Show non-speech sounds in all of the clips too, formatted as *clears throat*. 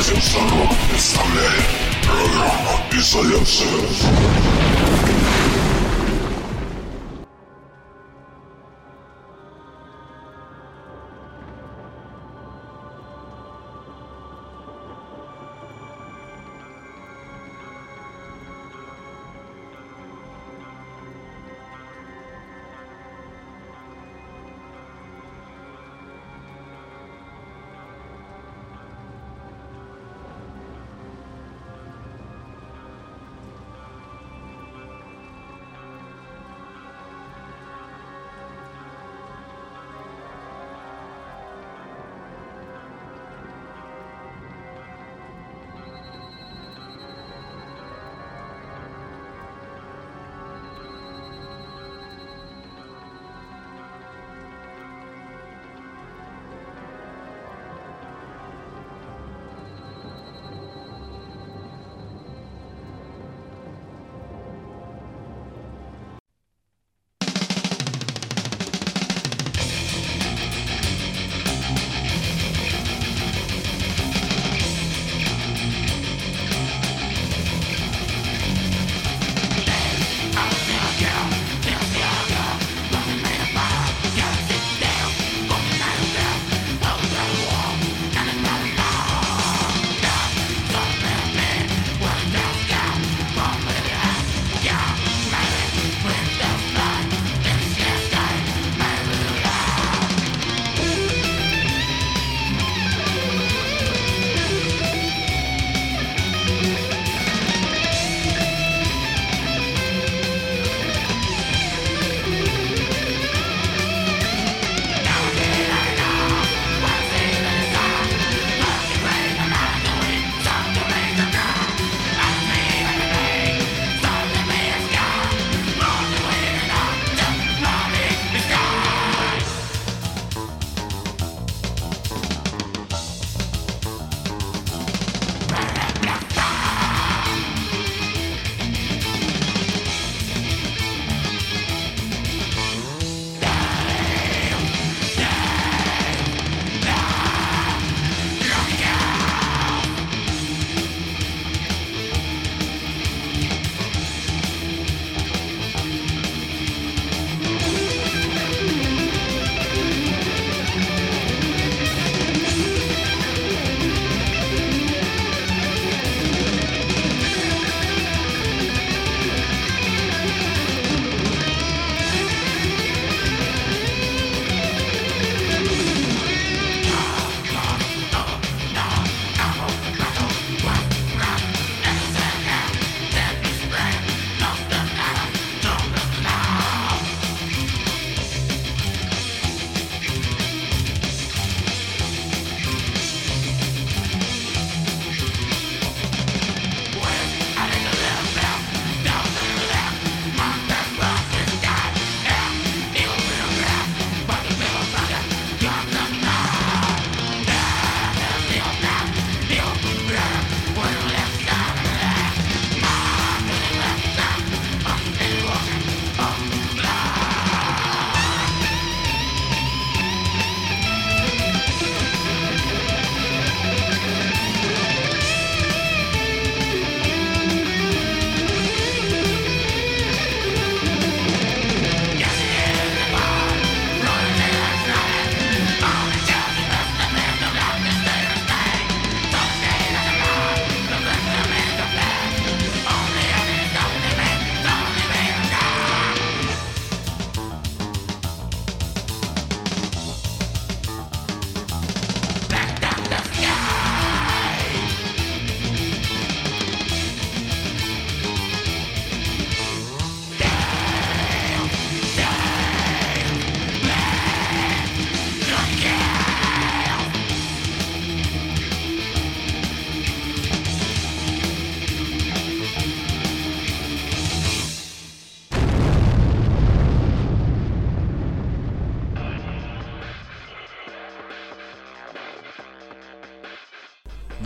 Князем Сорок представляет программу «Изоляция».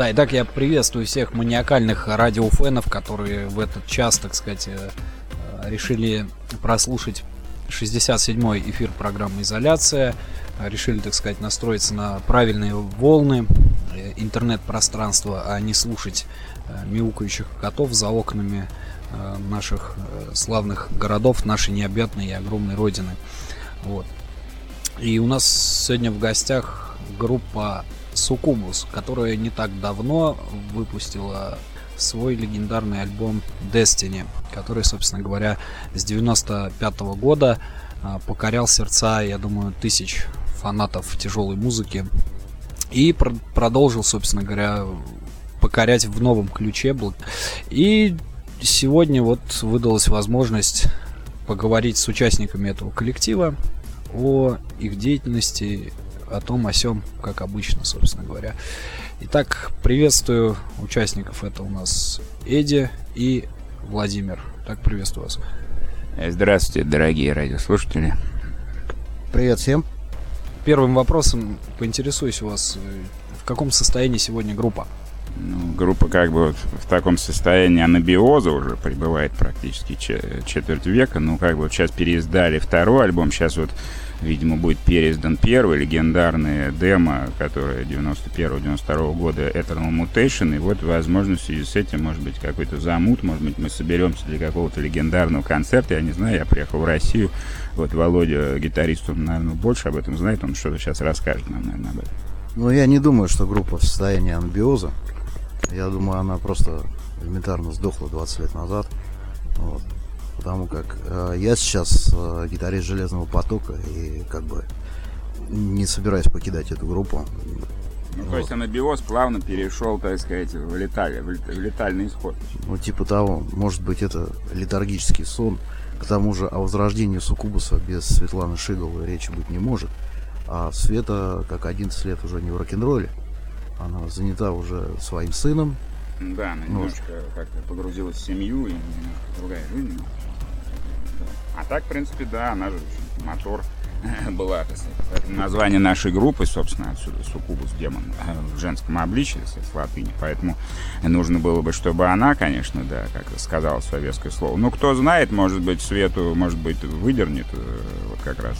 Да, итак, я приветствую всех маниакальных радиофенов, которые в этот час, так сказать, э, э, решили прослушать 67-й эфир программы «Изоляция». Решили, так сказать, настроиться на правильные волны, интернет-пространство, а не слушать мяукающих котов за окнами наших славных городов, нашей необъятной и огромной родины. Вот. И у нас сегодня в гостях группа Сукубус, которая не так давно выпустила свой легендарный альбом Destiny, который, собственно говоря, с 95 -го года а, покорял сердца, я думаю, тысяч фанатов тяжелой музыки. И пр продолжил, собственно говоря, покорять в новом ключе. И сегодня вот выдалась возможность поговорить с участниками этого коллектива о их деятельности, о том, о сем, как обычно, собственно говоря. Итак, приветствую участников. Это у нас Эди и Владимир. Так, приветствую вас. Э, здравствуйте, дорогие радиослушатели. Привет всем. Первым вопросом поинтересуюсь у вас, э, в каком состоянии сегодня группа? Ну, группа как бы вот в таком состоянии анабиоза уже пребывает практически четверть века. Ну, как бы вот сейчас переиздали второй альбом, сейчас вот видимо, будет переиздан первый легендарный демо, которое 91-92 года Eternal Mutation, и вот, возможно, в связи с этим, может быть, какой-то замут, может быть, мы соберемся для какого-то легендарного концерта, я не знаю, я приехал в Россию, вот Володя, гитарист, он, наверное, больше об этом знает, он что-то сейчас расскажет нам, наверное, об этом. Ну, я не думаю, что группа в состоянии анабиоза. Я думаю, она просто элементарно сдохла 20 лет назад. Вот потому как э, я сейчас э, гитарист Железного потока и как бы не собираюсь покидать эту группу. Ну, вот. то есть анабиоз плавно перешел, так сказать, в, леталь, в летальный исход. Ну, типа того, может быть, это летаргический сон. К тому же о возрождении Сукубуса без Светланы Шиговой речи быть не может. А Света, как 11 лет, уже не в рок-н-ролле. Она занята уже своим сыном. Да, она немножко вот. как-то погрузилась в семью и немножко другая жизнь. А так, в принципе, да, она же мотор *laughs* была, название нашей группы, собственно, отсюда Сукубус демон э, в женском обличии, с латыни. Поэтому нужно было бы, чтобы она, конечно, да, как сказала советское слово. Ну, кто знает, может быть, Свету, может быть, выдернет э, вот как раз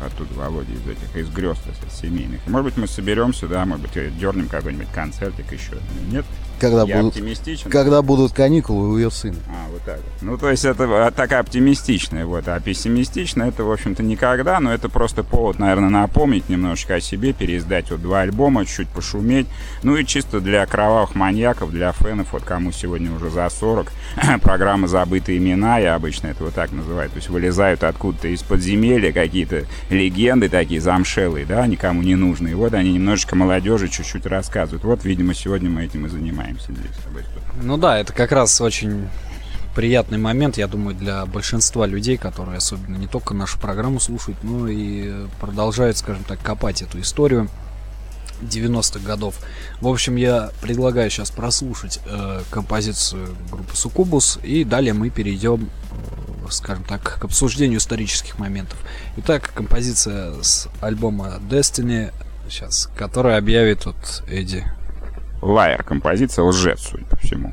э, оттуда Володя из этих, из грез, так сказать, семейных. может быть, мы соберемся, да, может быть, дернем какой-нибудь концертик еще. Нет? Когда, я будут, оптимистичен. когда будут каникулы у ее сына. А, вот так вот. Ну, то есть это а, такая оптимистичная, вот. А пессимистичная это, в общем-то, никогда, но это просто повод, наверное, напомнить немножечко о себе, переиздать вот два альбома, чуть пошуметь. Ну и чисто для кровавых маньяков, для фенов, вот кому сегодня уже за 40, *laughs* программа «Забытые имена», я обычно это вот так называю, то есть вылезают откуда-то из подземелья какие-то легенды такие замшелые, да, никому не нужные. Вот они немножечко молодежи чуть-чуть рассказывают. Вот, видимо, сегодня мы этим и занимаемся занимаемся здесь. Ну да, это как раз очень приятный момент, я думаю, для большинства людей, которые особенно не только нашу программу слушают, но и продолжают, скажем так, копать эту историю 90-х годов. В общем, я предлагаю сейчас прослушать э, композицию группы Сукубус, и далее мы перейдем, э, скажем так, к обсуждению исторических моментов. Итак, композиция с альбома Destiny, сейчас, которая объявит вот Эдди Лайер композиция лжец, судя по всему.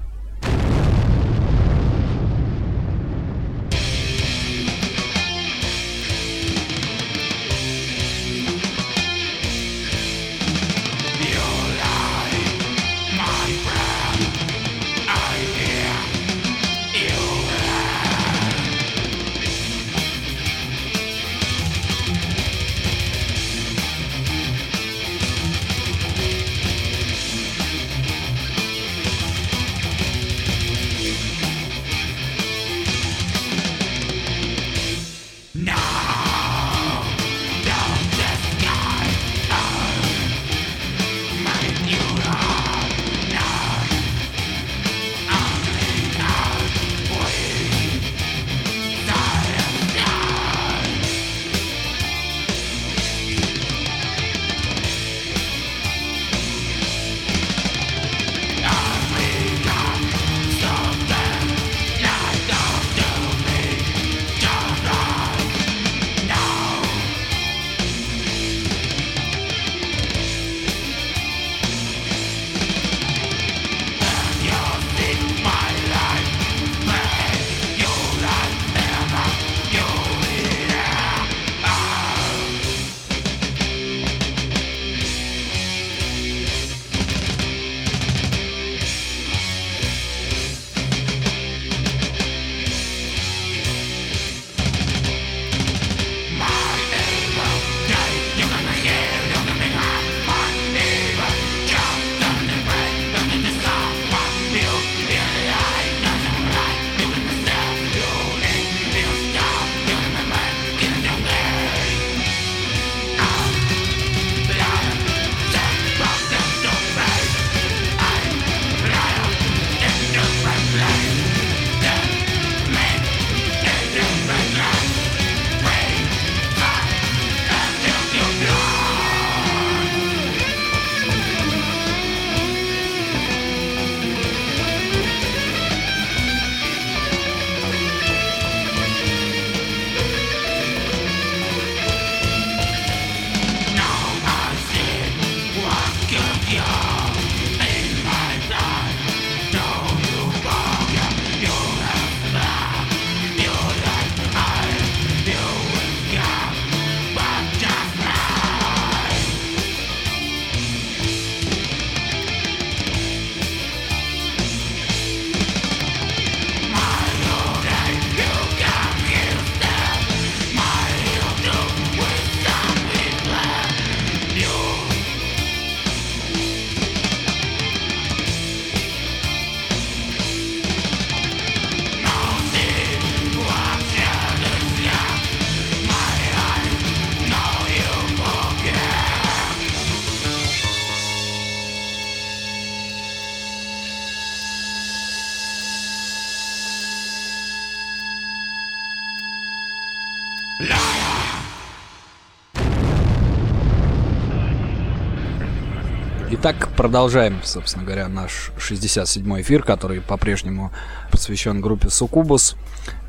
Продолжаем, собственно говоря, наш 67-й эфир, который по-прежнему посвящен группе Сукубус,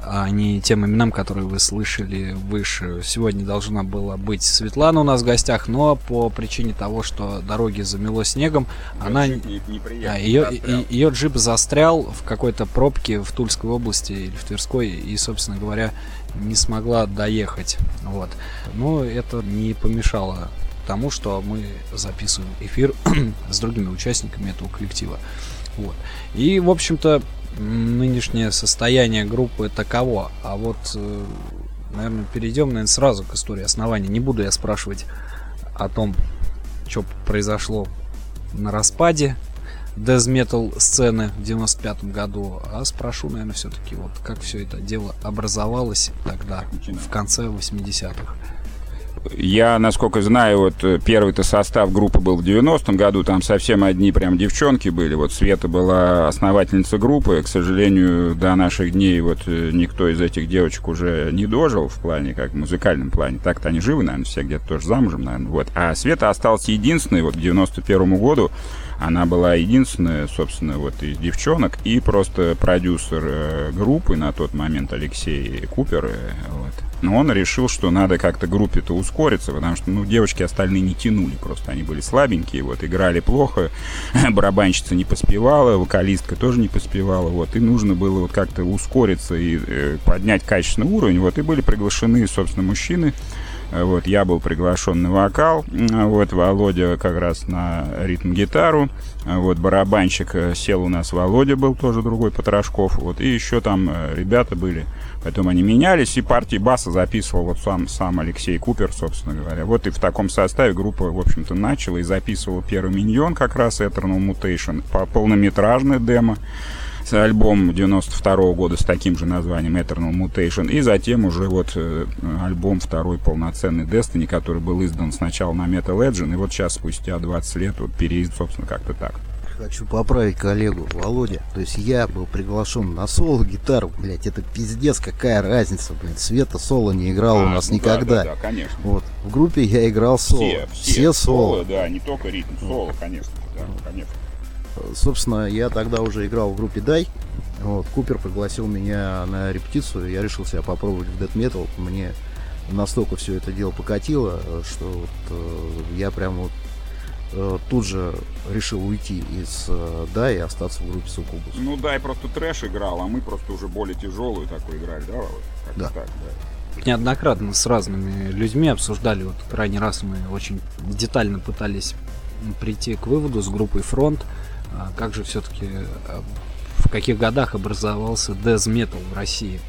а не тем именам, которые вы слышали выше. Сегодня должна была быть Светлана у нас в гостях, но по причине того, что дороги замело снегом, она... Не- неприятно. А, ее, и- ее джип застрял в какой-то пробке в Тульской области или в Тверской, и, собственно говоря, не смогла доехать. Вот. Но это не помешало тому, что мы записываем эфир *clears throat* с другими участниками этого коллектива. Вот. И, в общем-то, нынешнее состояние группы таково. А вот, наверное, перейдем, наверное, сразу к истории основания. Не буду я спрашивать о том, что произошло на распаде дезметал сцены в 95 году, а спрошу, наверное, все-таки вот как все это дело образовалось тогда, в конце 80-х. Я, насколько знаю, вот э, первый-то состав группы был в 90-м году, там совсем одни прям девчонки были. Вот Света была основательница группы. К сожалению, до наших дней вот э, никто из этих девочек уже не дожил в плане, как в музыкальном плане. Так-то они живы, наверное, все где-то тоже замужем, наверное. Вот. А Света осталась единственной вот к 91 году. Она была единственная, собственно, вот из девчонок и просто продюсер э, группы на тот момент Алексей Купер. э, вот. Но он решил, что надо как-то группе-то ускориться, потому что, ну, девочки остальные не тянули просто, они были слабенькие, вот, играли плохо, *laughs* барабанщица не поспевала, вокалистка тоже не поспевала, вот, и нужно было вот как-то ускориться и э, поднять качественный уровень, вот, и были приглашены, собственно, мужчины, вот, я был приглашен на вокал, м, вот, Володя как раз на ритм-гитару, э, вот, барабанщик э, сел у нас, Володя был тоже другой, Потрошков, вот, и еще там э, ребята были, потом они менялись, и партии баса записывал вот сам, сам Алексей Купер, собственно говоря. Вот и в таком составе группа, в общем-то, начала и записывала первый миньон, как раз Eternal Mutation, по полнометражное демо, альбом 92 года с таким же названием Eternal Mutation, и затем уже вот э, альбом второй полноценный Destiny, который был издан сначала на Metal Legend, и вот сейчас, спустя 20 лет, вот переизд, собственно, как-то так. Хочу поправить коллегу Володя. То есть я был приглашен на соло гитару, блять, это пиздец, какая разница, блин. Света соло не играла у А, нас ну да, никогда. Да, да, конечно. Вот. В группе я играл соло. Все, все, соло. да, не только ритм, соло, конечно, да, конечно. Собственно, я тогда уже играл в группе Дай. Вот, Купер пригласил меня на репетицию. Я решил себя попробовать в Death Metal. Мне настолько все это дело покатило, что вот, э, я прям вот э, тут же решил уйти из э, Дай и остаться в группе Сукубус. Ну да, и просто трэш играл, а мы просто уже более тяжелую такую играли, да? Как-то Да. так, да. Неоднократно с разными людьми обсуждали, вот крайний раз мы очень детально пытались прийти к выводу с группой Фронт, как же все-таки в каких годах образовался Death Metal в России.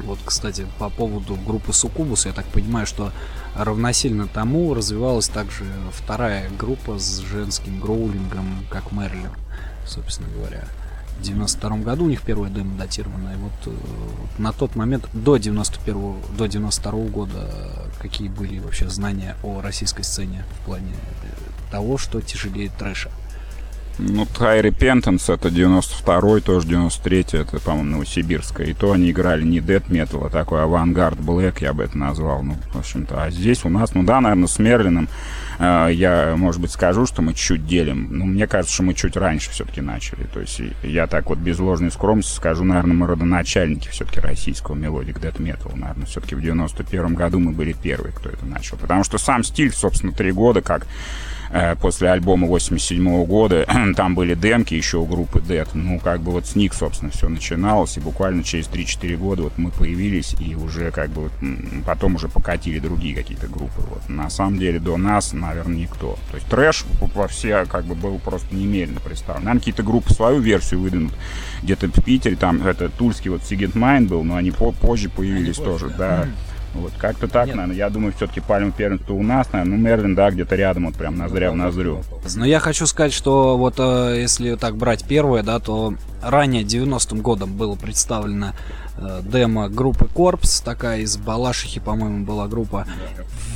Вот, кстати, по поводу группы Сукубус, я так понимаю, что равносильно тому развивалась также вторая группа с женским гроулингом, как Мерлин, собственно говоря. В 92 году у них первая демо датирована, и вот э, на тот момент, до 91 до 92 года, э, какие были вообще знания о российской сцене в плане э, того, что тяжелее трэша? Ну, High Repentance это 92-й, тоже 93-й, это, по-моему, Новосибирская. И то они играли не Death Metal, а такой авангард Black, я бы это назвал. Ну, в общем-то, а здесь у нас, ну да, наверное, с Мерлином э, я, может быть, скажу, что мы чуть делим. Но мне кажется, что мы чуть раньше все-таки начали. То есть я так вот без ложной скромности скажу, наверное, мы родоначальники все-таки российского melodic Death Metal. Наверное, все-таки в 91 году мы были первые, кто это начал. Потому что сам стиль, собственно, три года как после альбома 87 года, *clears throat* там были демки еще у группы Dead. Ну, как бы вот с них, собственно, все начиналось, и буквально через 3-4 года вот мы появились, и уже как бы потом уже покатили другие какие-то группы. Вот. На самом деле до нас, наверное, никто. То есть трэш во все как бы был просто немерено представлен. Наверное, какие-то группы свою версию выдвинут. Где-то в Питере, там это Тульский вот Сигент Майн был, но они по- позже появились тоже, да. Вот, как-то так, Нет. наверное. Я думаю, все-таки пальма первенства у нас, наверное. Ну, Мерлин, да, где-то рядом, вот прям ноздря в ноздрю. Но я хочу сказать, что вот э, если так брать первое, да, то ранее 90-м годом было представлено э, демо группы Корпс, такая из Балашихи, по-моему, была группа.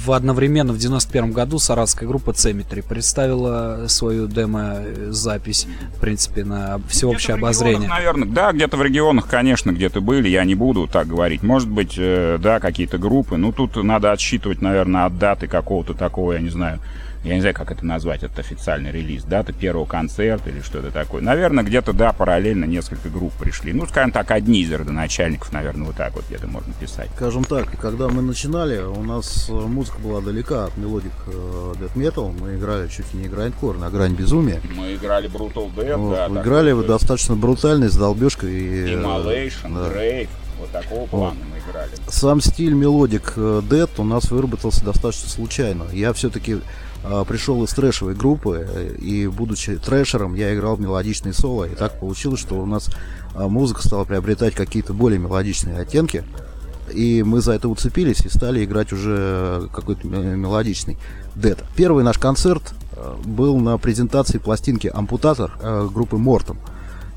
В одновременно в 91 году саратская группа Цеметри представила свою демо-запись, в принципе, на всеобщее Где-то в обозрение. наверное, да, где-то в регионах, конечно, где-то были, я не буду так говорить. Может быть, э, да, какие-то группы. Ну, тут надо отсчитывать, наверное, от даты какого-то такого, я не знаю, я не знаю, как это назвать, это официальный релиз, дата первого концерта или что-то такое. Наверное, где-то, да, параллельно несколько групп пришли. Ну, скажем так, одни из родоначальников, наверное, вот так вот где-то можно писать. Скажем так, когда мы начинали, у нас э, музыка была далека от melodic э, death metal. Мы играли чуть ли не грайндкор, на грань безумия. Мы играли Brutal Death, Вот, да. играли такой, достаточно брутальный, с долбежкой. И, э, Immolation, да. Grave, вот такого плана мы играли. Сам стиль melodic э, Death у нас выработался достаточно случайно. Я все-таки пришел из трэшевой группы, э, и будучи трэшером, я играл мелодичные соло. И так получилось, что у нас э, музыка стала приобретать какие-то более мелодичные оттенки. И мы за это уцепились и стали играть уже какой-то мелодичный Dead. Первый наш концерт э, был на презентации пластинки «Ампутатор» э, группы Мортом.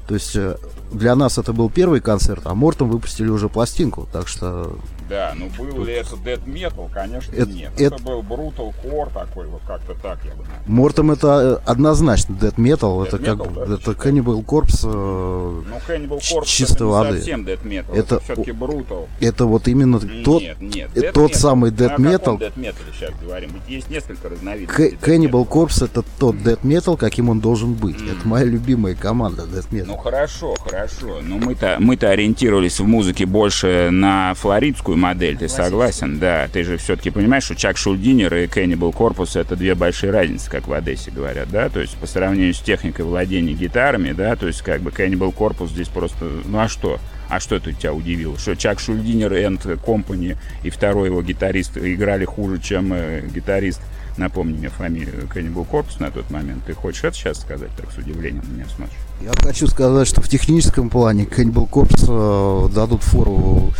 То есть э, для нас это был первый концерт, а Мортом выпустили уже пластинку. Так что Да, ну был ли это Dead Metal? Конечно, Это- нет. это- Это был Brutal Core такой, вот как-то так я бы назвал. Мортом это э, однозначно Dead Metal, это Death как Metal, да, это? Cannibal Corpse, э, Ну, Cannibal Corpse чистой это воды. совсем Dead Metal, Это- это, все-таки Brutal. это вот именно тот нет, нет. э, Death тот Metal. самый Мы Death о каком Metal. Metal сейчас говорим? Есть несколько разновидностей. К- Cannibal Metal. Corpse это тот Dead Metal, каким он должен быть. Это моя любимая команда Death Metal. Ну хорошо, хорошо. Но мы-то мы-то ориентировались в музыке больше на флоридскую модель. Ты согласен? Да. Ты же все-таки понимаешь, что Чак Шульдинер и Cannibal Corpus это две большие разницы, как в Одессе говорят, да? То есть по сравнению с техникой владения гитарами, да, то есть как бы Cannibal Corpus здесь просто, ну а что? А что это тебя удивило? Что Чак Шульдинер and Company и второй его гитарист играли хуже, чем э, гитарист Напомни мне фамилию Cannibal Corpus на тот момент. Ты хочешь это сейчас сказать, так с удивлением на меня смотришь? Я хочу сказать, что в техническом плане Cannibal Corpse э, дадут фору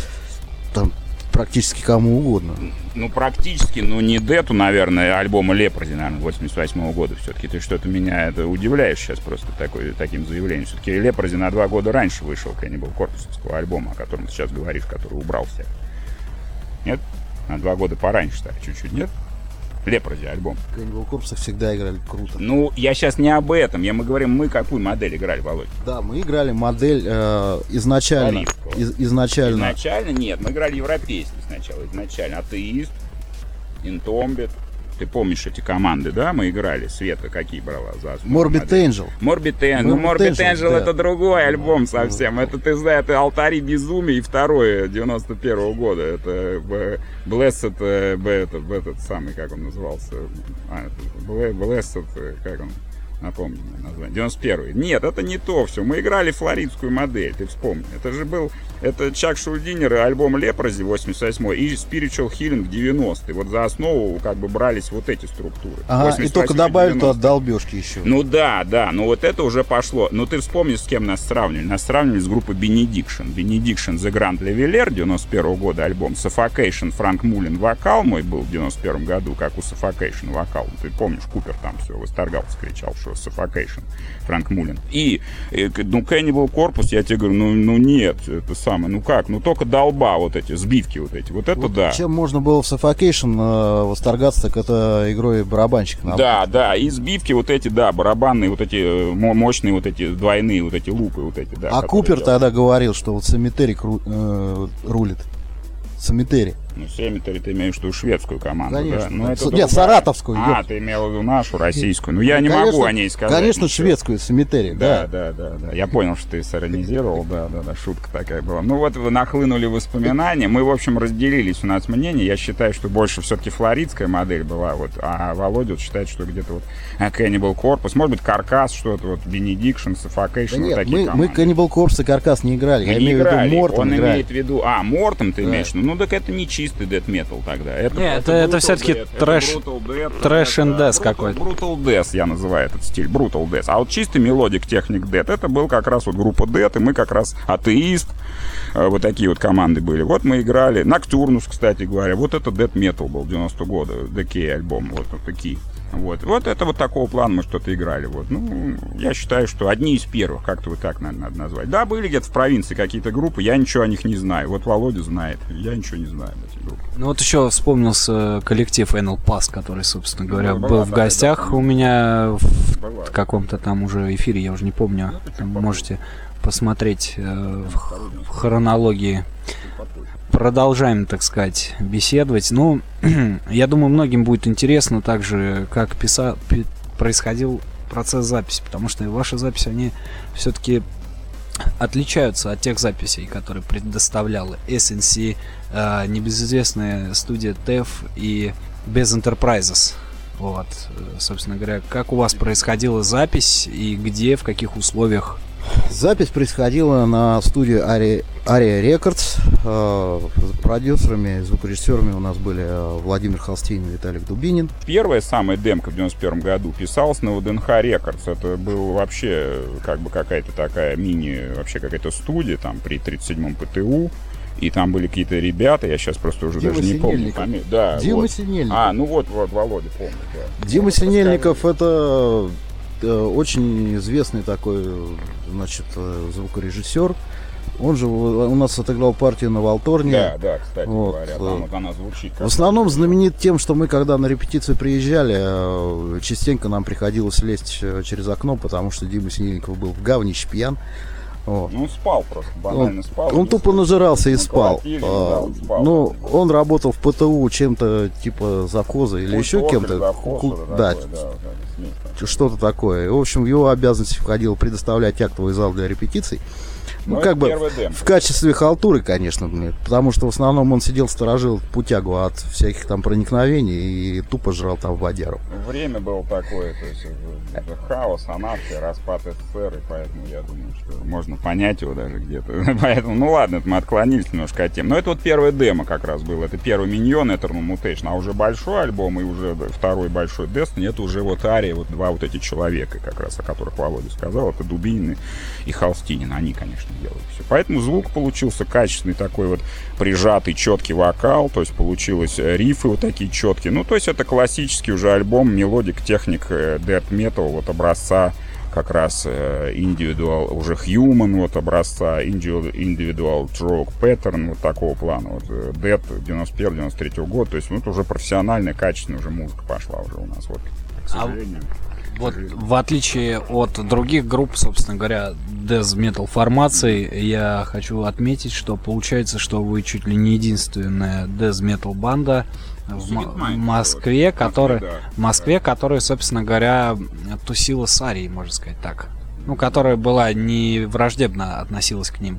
там практически кому угодно. Ну, практически, ну, не Дету, наверное, альбома Лепрози, наверное, 88 года все-таки. Ты что-то меня это удивляешь сейчас просто такой, таким заявлением. Все-таки Лепрози на два года раньше вышел Cannibal Corpse альбома, о котором ты сейчас говоришь, который убрал всех. Нет? На два года пораньше, так, чуть-чуть, нет? Лепрози альбом. Cannibal Corpse всегда играли круто. Ну, я сейчас не об этом. Я, мы говорим, мы какую модель играли, Володь? Да, мы играли модель э, изначально. Из- изначально. Изначально нет, мы играли европейский сначала. Изначально атеист, интомбит. Ты помнишь эти команды, да? Мы играли. Света какие брала за модель? Angel. Morbid Angel. Ну, Morbid Angel, да. это другой альбом совсем. Это, ты знаешь, это Алтари Безумия и второе 91 года. Это Б- Blessed, э, это, этот самый, как он назывался? А, Blessed, э, как он? Напомни мне название. 91 Нет, это не то все. Мы играли флоридскую модель, ты вспомни. Это же был, это Чак Шульдинер и альбом Лепрози 88 и Spiritual Healing 90 Вот за основу как бы брались вот эти структуры. Ага, и 88 только добавили 90. туда долбежки еще. Ну да, да, но вот это уже пошло. Ну ты вспомни, с кем нас сравнивали. Нас сравнивали с группой Benediction. Benediction The Grand Leveler 91 года альбом. Suffocation Франк Мулин вокал мой был в 91 году, как у Suffocation вокал. Ты помнишь, Купер там все восторгался, кричал, что Suffocation Франк Мулин. И, к- ну, Cannibal Corpus, я тебе говорю, ну, ну нет, это самое, ну как, ну только долба вот эти, сбивки вот эти, вот это Вот да. Чем можно было в Suffocation э, восторгаться, так это игрой барабанщика. на Да, да, и сбивки вот эти, да, барабанные, вот эти э, мо- мощные, вот эти двойные, вот эти лупы, вот эти, да. а Купер делают. тогда говорил, что вот Cemetery э, рулит. Cemetery. Ну, Семитери ты имеешь в виду шведскую команду, Конечно. да? Ну, это С- нет, другая. саратовскую, А, ёпт. ты имел в виду нашу, российскую. Ну, я не Конечно- могу о ней сказать. Конечно, ничего. шведскую Cemetery, Да, да. да, да, да. Я понял, что ты сиронизировал, да, да, да, шутка такая была. Ну вот вы нахлынули воспоминания. Мы, в общем, разделились у нас мнения. Я считаю, что больше все-таки флоридская модель была, вот, а Володя вот считает, что где-то вот э, Cannibal Corpus, может быть, Каркас, что-то вот, Benediction, Suffocation, Да вот нет, такие мы, мы команды. Cannibal Corpse и Каркас не играли. Мы Я не имею в играли. виду Мортон Он играет. имеет в виду... А, Мортом ты Да. имеешь в? Ну, так это не чистый death metal тогда. Это, Не, просто это- это это трэш- трэш and death какой-то. Brutal death я называю этот стиль, brutal death. А вот чистый мелодик техник death, это был как раз вот группа death, и мы как раз атеист, э, вот такие вот команды были. Вот мы играли, Ноктурнус, кстати говоря, вот это death metal был 90 года, Decay альбом, вот, вот такие. Вот. вот это вот такого плана мы что-то играли. Вот. Ну, я считаю, что одни из первых, как-то вот так, наверное, надо назвать. Да, были где-то в провинции какие-то группы, я ничего о них не знаю. Вот Володя знает, я ничего не знаю об этих группах. Ну вот еще вспомнился коллектив NL Pass, который, собственно говоря, Ну, была был в такая, гостях да, у меня в каком-то там уже эфире, я уже не помню. Ну, можете посмотреть э, в, в хронологии. Продолжаем, так сказать, беседовать. Ну, *clears throat* я думаю, многим будет интересно также, как писа... пи- происходил процесс записи, потому что ваши записи, они все-таки отличаются от тех записей, которые предоставляла SNC, э, небезызвестная студия TEF и без Enterprises. Вот, э, собственно говоря, как у вас происходила запись и где, в каких условиях? Запись происходила на студии Aria, Aria Records. Э, продюсерами, звукорежиссерами у нас были э, Владимир Холстейн и Виталик Дубинин. Первая самая демка в 91 году писалась на ВДНХ Рекордс. Это был вообще как бы какая-то такая мини, вообще какая-то студия там при 37-м ПТУ. И там были какие-то ребята, я сейчас просто уже Дима даже не помню фамилию. Да, Дима вот. Синельников. А, ну вот, вот, Володя, помню, да. Дима Ну, Синельников это э, очень известный такой, значит, э, звукорежиссер. Он же у нас отыграл партию на Волторне. Да, да, кстати Вот, говоря, э, там вот она звучит. В основном знаменит тем, что мы, когда на репетиции приезжали, э, частенько нам приходилось лезть э, через окно, потому что Дима Синельников был в говнище пьян. Вот. Ну, спал просто, банально спал. Он тупо слышал. нажирался и спал. А, да, он спал. Ну, он работал в ПТУ чем-то типа завхоза или еще кем-то. завхоз, Ку- что-то Да, да, да, что-то такое. В общем, в его обязанности входило предоставлять актовый зал для репетиций. Ну, Ну, как это бы в качестве халтуры, конечно, блин, потому что в основном он сидел, сторожил путягу от всяких там проникновений и тупо жрал там водяру. Время было такое, то есть это, это хаос, анархия, распад СССР, и поэтому я думаю, что можно понять его даже где-то. *laughs* Поэтому, ну ладно, это мы отклонились немножко от тем. Но это вот первая демо как раз был. Это первый миньон Eternal Mutation, а уже большой альбом и уже второй большой Destiny, это уже вот Ария, вот два вот эти человека, как раз о которых Володя сказал, это Дубинин и Холстинин. Они, конечно, делают все. Поэтому звук получился качественный такой вот прижатый, четкий вокал, то есть получилось э, рифы вот такие четкие. Ну, то есть это классический уже альбом, melodic, technic э, death metal, вот образца как раз э, Individual, уже Human вот образца, Individual Thought Pattern вот такого плана, вот э, Death 91-93 года, то есть это уже профессиональная, качественная уже музыка пошла уже у нас, вот, к А сожалению. Вот в отличие от других групп, собственно говоря, death metal формаций, я хочу отметить, что получается, что вы чуть ли не единственная death metal банда в М- Москве, которая, да. в Москве, которая, собственно говоря, тусила с Арией, можно сказать так. Ну, которая была не враждебно относилась к ним.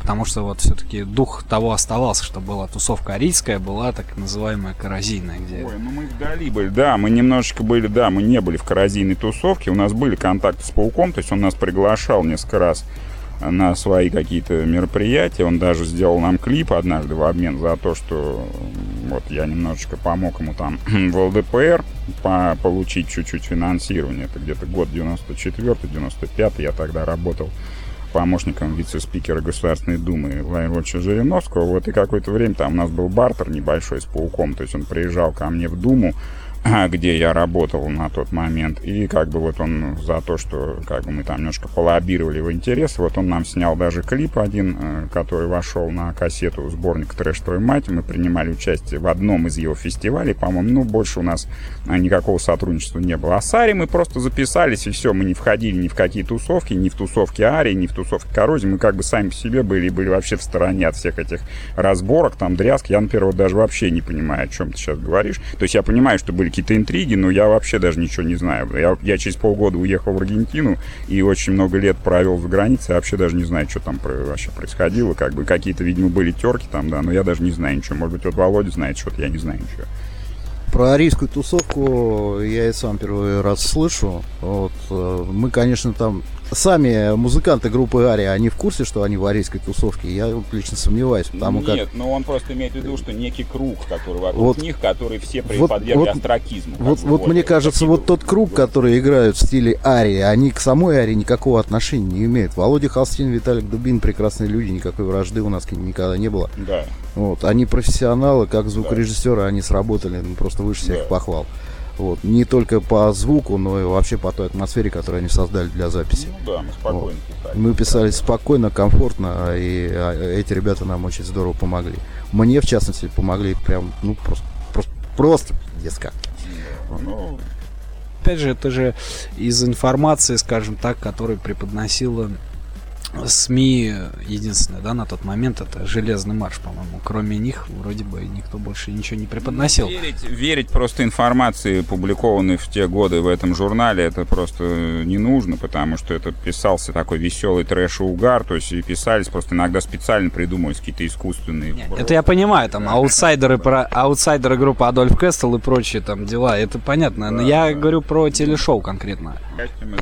Потому что вот все-таки дух того оставался, что была тусовка арийская, была так называемая коррозийная, где Ой, ну мы вдали были, да, мы немножечко были, да, мы не были в коррозийной тусовке, у нас были контакты с Пауком, то есть он нас приглашал несколько раз на свои какие-то мероприятия, он даже сделал нам клип однажды в обмен за то, что вот я немножечко помог ему там *clears throat* в ЛДПР по- получить чуть-чуть финансирование, это где-то год 94-95, я тогда работал помощником вице-спикера Государственной Думы Владимировича Жириновского. Вот и какое-то время там у нас был бартер небольшой с пауком. То есть он приезжал ко мне в Думу, где я работал на тот момент. И как бы вот он за то, что как бы мы там немножко полоббировали его интересы, вот он нам снял даже клип один, э, который вошел на кассету сборник «Трэш твою мать». Мы принимали участие в одном из его фестивалей, по-моему. Ну, больше у нас а, никакого сотрудничества не было. А с Ари мы просто записались, и все. Мы не входили ни в какие тусовки, ни в тусовки Арии, ни в тусовки Коррозии. Мы как бы сами по себе были, были вообще в стороне от всех этих разборок, там, дрязг. Я, например, вот даже вообще не понимаю, о чем ты сейчас говоришь. То есть я понимаю, что были какие-то интриги, но я вообще даже ничего не знаю. Я, я через полгода уехал в Аргентину и очень много лет провел за границей. Я вообще даже не знаю, что там вообще происходило. Как бы какие-то, видимо, были терки там, да, но я даже не знаю ничего. Может быть, вот Володя знает что-то, я не знаю ничего. Про арийскую тусовку я и сам первый раз слышу. Вот, э, мы, конечно, там сами музыканты группы Ария, они в курсе, что они в арийской тусовке? Я вот лично сомневаюсь, потому Нет, как... но он просто имеет в виду, что некий круг, который вокруг Вот- них, который все вот- подвергли вот- астракизму. Вот, бы, вот мне кажется, вот вот- тот круг, который играют в стиле Арии, они к самой Арии никакого отношения не имеют. Володя Холстин, Виталик Дубин, прекрасные люди, никакой вражды у нас никогда не было. Да. Вот, они профессионалы, как звукорежиссеры, они сработали ну, просто выше всех Да. похвал. Вот, не только по звуку, но и вообще по той атмосфере, которую они создали для записи. Ну да, мы спокойно писали. Мы писали спокойно, комфортно, и а, эти ребята нам очень здорово помогли. Мне, в частности, помогли прям, ну, просто, просто, просто пиздец как. Ну, Опять же, это же из информации, скажем так, которую преподносила СМИ, единственное, да, на тот момент, это «Железный марш», по-моему. Кроме них, вроде бы, никто больше ничего не преподносил. Верить, верить просто информации, публикованной в те годы в этом журнале, это просто не нужно, потому что это писался такой веселый трэш и угар, то есть и писались просто иногда специально придумывались какие-то искусственные... Это я понимаю, там, аутсайдеры, про, аутсайдеры группы Адольф Кестел и прочие там дела, это понятно. Но я говорю про телешоу конкретно.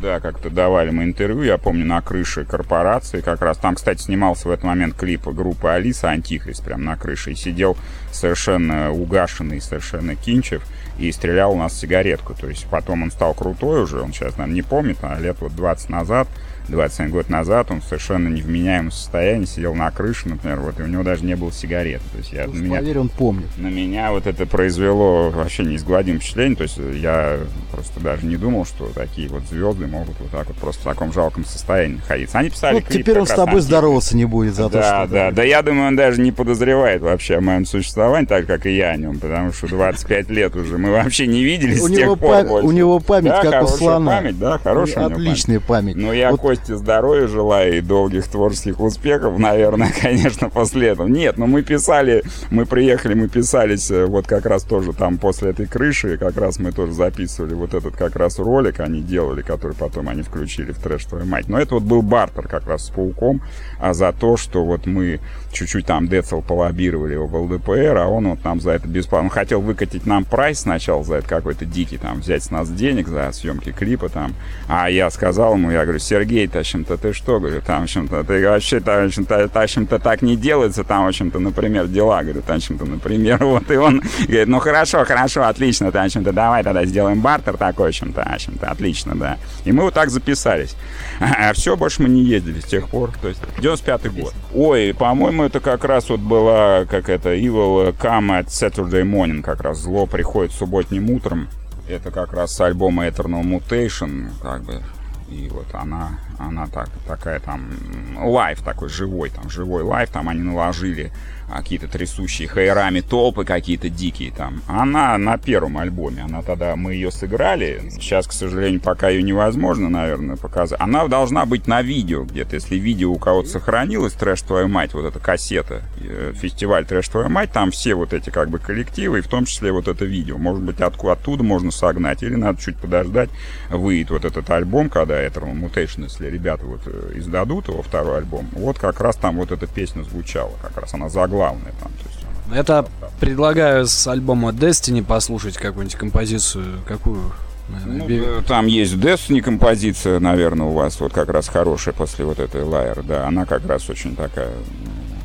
Да, как-то давали мы интервью, я помню, на крыше корпорации как раз. Там, кстати, снимался в этот момент клип группы Алиса Антихрист прям на крыше. И сидел совершенно угашенный, совершенно Кинчев и стрелял у нас сигаретку. То есть потом он стал крутой уже, он сейчас, наверное, не помнит, а лет вот 20 назад 27 год назад он в совершенно невменяемом состоянии сидел на крыше, например, вот, и у него даже не было сигарет. То есть я, на, меня, Поверь, он помнит. на меня вот это произвело вообще неизгладимое впечатление. То есть я просто даже не думал, что такие вот звезды могут вот так вот просто в таком жалком состоянии находиться. Они писали клип теперь он с тобой здороваться не будет за то, да, что... да, да, я думаю, он даже не подозревает вообще о моем существовании, так как и я о нем, потому что 25 лет уже мы вообще не виделись У с тех пор у него память Да, как у слона. память, да, хорошая. Отличная память. Ну, я Косте здоровья желаю и долгих творческих успехов, наверное, *laughs* конечно, после этого. Нет, но мы писали, мы приехали, мы писались э, вот как раз тоже там после этой крыши, как раз мы тоже записывали вот этот как раз ролик они делали, который потом они включили в трэш твою мать. Но это вот был бартер как раз с Пауком а за то, что вот мы чуть-чуть там Децл полоббировали его в ЛДПР, а он вот нам за это бесплатно. Он хотел выкатить нам прайс сначала за это какой-то дикий, там, взять с нас денег за съемки клипа там. А я сказал ему, я говорю, Сергей, в общем-то, ты что, говорю, там, в общем-то, ты вообще, там, в общем-то, в общем-то, так не делается, там, в общем-то, например, дела, говорю, общем-то, например, *laughs* вот, и он говорит, ну, хорошо, хорошо, отлично, общем-то, давай тогда сделаем бартер такой, в общем-то, в общем-то, отлично, да. И мы вот так записались. *laughs* А все, больше мы не ездили с тех пор, то есть 95-й год. Ой, по-моему, это как раз вот была, как это, Evil Come at Saturday Morning, как раз зло приходит субботним утром. Это как раз с альбома Eternal Mutation, как бы, и вот она, она так, такая там live такой живой, там живой live, там они наложили какие-то трясущие хайрами толпы какие-то дикие там. Она на первом альбоме, она тогда, мы ее сыграли, сейчас, к сожалению, пока ее невозможно, наверное, показать. Она должна быть на видео где-то, если видео у кого-то сохранилось, «Трэш, твою мать», вот эта кассета, э, фестиваль «Трэш, твою мать», там все вот эти как бы коллективы, и в том числе вот это видео. Может быть, отку- оттуда можно согнать, или надо чуть подождать, выйдет вот этот альбом, когда Eternal Mutation, если ребята вот э, издадут его, второй альбом, вот как раз там вот эта песня звучала, как раз она заглавная там. То есть, Это предлагаю с альбома Destiny послушать какую-нибудь композицию. Какую? наверное, ну, би- э, там есть Destiny композиция, наверное, у вас вот как раз хорошая после вот этой Liar, да, она как раз очень такая м,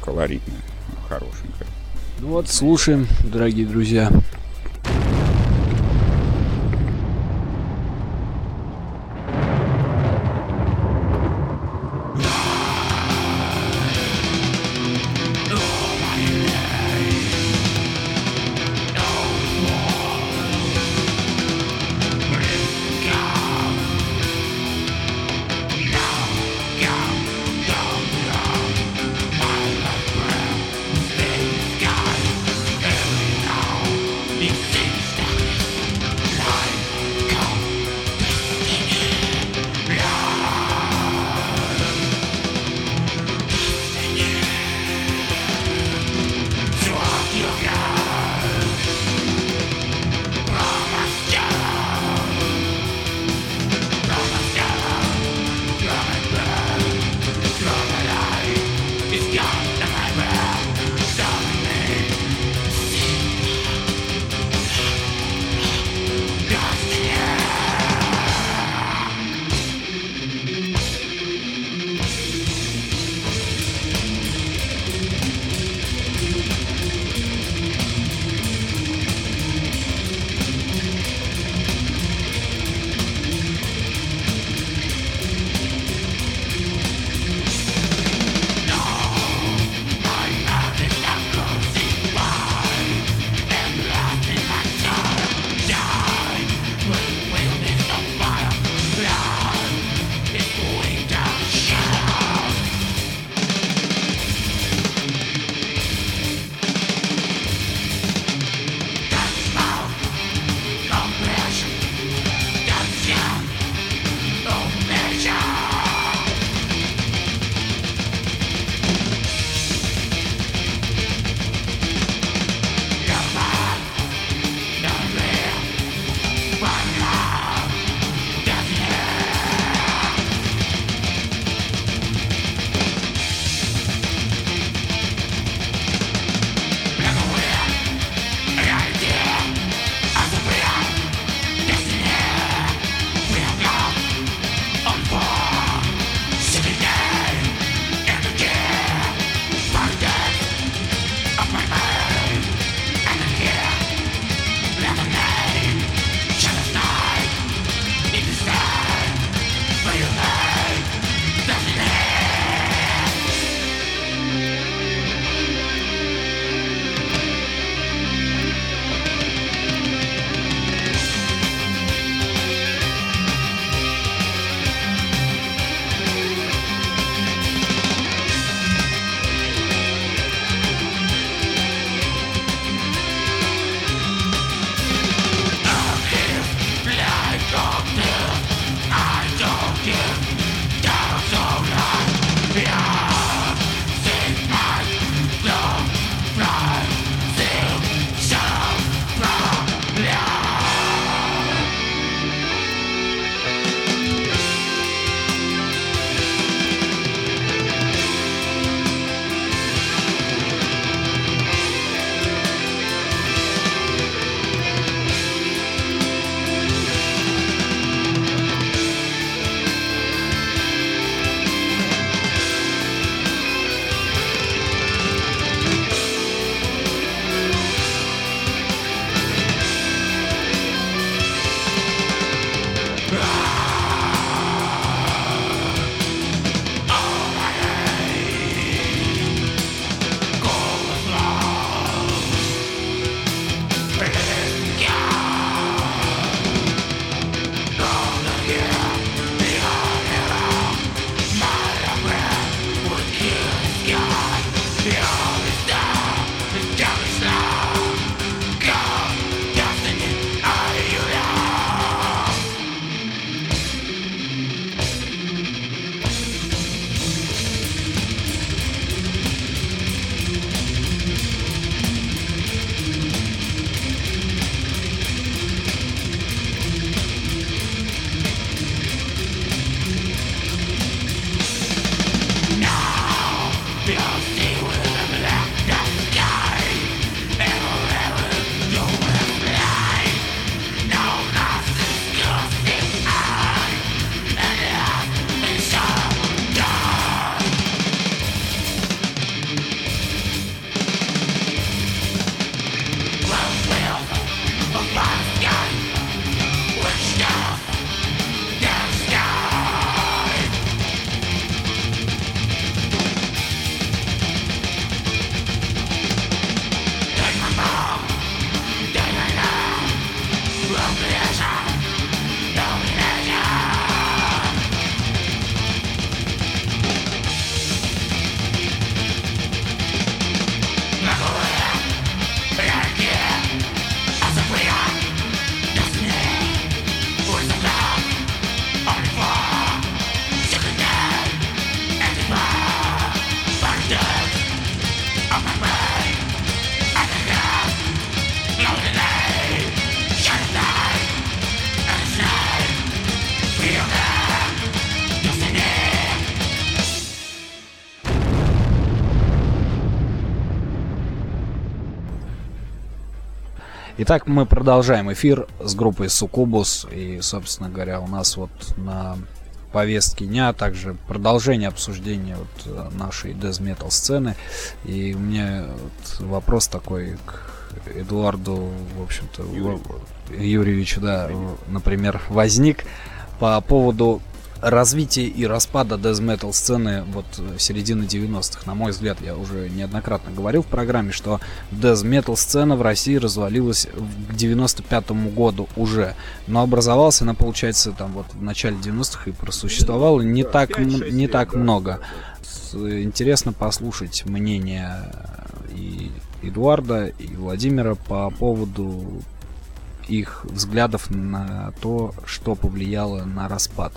колоритная, хорошенькая. Ну вот, слушаем, дорогие друзья. Итак, мы продолжаем эфир с группой Сукубус. И, собственно говоря, у нас вот на повестке дня, а также продолжение обсуждения вот э, нашей metal сцены. И у меня вот вопрос такой к Эдуарду, в общем-то, Юрьевичу, да, например, возник по поводу развития и распада death metal сцены вот середины 90-х. На мой взгляд, я уже неоднократно говорил в программе, что death metal сцена в России развалилась к 95-му году уже. Но образовалась она, получается, там вот в начале 90-х и просуществовала не так, не так много. Интересно послушать мнение и Эдуарда и Владимира по поводу их взглядов на то, что повлияло на распад.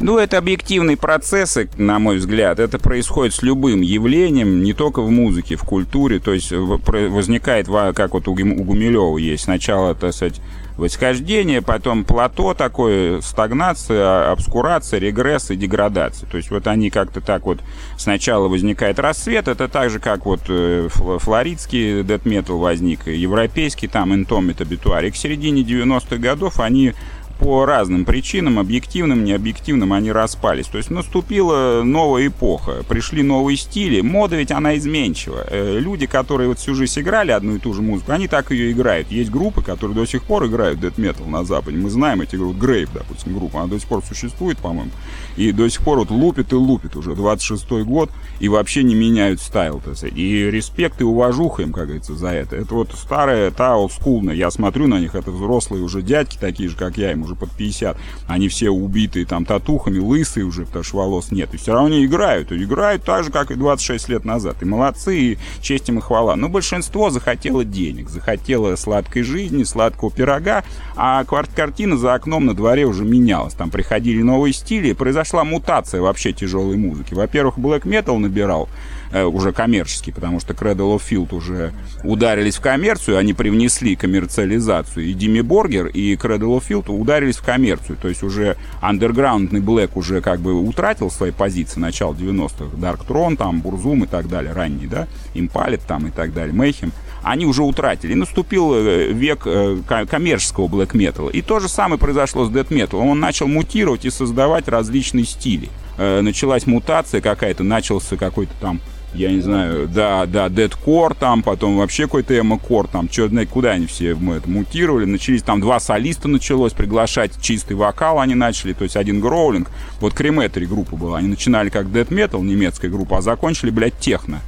Ну, это объективные процессы, на мой взгляд. Это происходит с любым явлением, не только в музыке, в культуре. То есть возникает, как вот у Гумилева есть, сначала, так сказать, восхождение, потом плато такое, стагнация, обскурация, регресс и деградация. То есть вот они как-то так вот сначала возникает рассвет, это так же, как вот э, флоридский дэт метал возник, европейский там интомит обитуарий. К середине 90-х годов они по разным причинам, объективным, необъективным, они распались. То есть наступила новая эпоха, пришли новые стили. Мода ведь она изменчива. Э, люди, которые вот всю жизнь играли одну и ту же музыку, они так ее играют. Есть группы, которые до сих пор играют дэт метал на Западе. Мы знаем эти группы. Грейв, допустим, группа, она до сих пор существует, по-моему. И до сих пор вот лупит и лупит уже 26-й год и вообще не меняют стайл. Так сказать. И респект и уважуха им, как говорится, за это. Это вот старая, та олдскулная. Я смотрю на них, это взрослые уже дядьки такие же, как я, им уже под 50. Они все убитые там татухами, лысые уже, потому что волос нет. И все равно они играют. И играют так же, как и 26 лет назад. И молодцы, и честь им и хвала. Но большинство захотело денег, захотело сладкой жизни, сладкого пирога, а картина за окном на дворе уже менялась. Там приходили новые стили, и произошла мутация вообще тяжелой музыки. Во-первых, black metal набирал Э, уже коммерческий, потому что Cradle of Field уже ударились в коммерцию, они привнесли коммерциализацию. И Дими Боргер, и Cradle of Field ударились в коммерцию. То есть уже андерграундный Блэк уже как бы утратил свои позиции начала 90-х. Dark Throne, там, Бурзум и так далее, ранний, да, Импалит там и так далее, Мейхем они уже утратили. И наступил э, век э, коммерческого блэк металла. И то же самое произошло с дэт металом. Он начал мутировать и создавать различные стили. Началась мутация какая-то, начался какой-то там я не знаю, да, да, дедкор там, потом вообще какой-то эмо-кор там, что куда они все мы это мутировали, начались там два солиста началось приглашать, чистый вокал они начали, то есть один гроулинг, вот Креметри группа была, они начинали как дед метал немецкая группа, а закончили, блядь, техно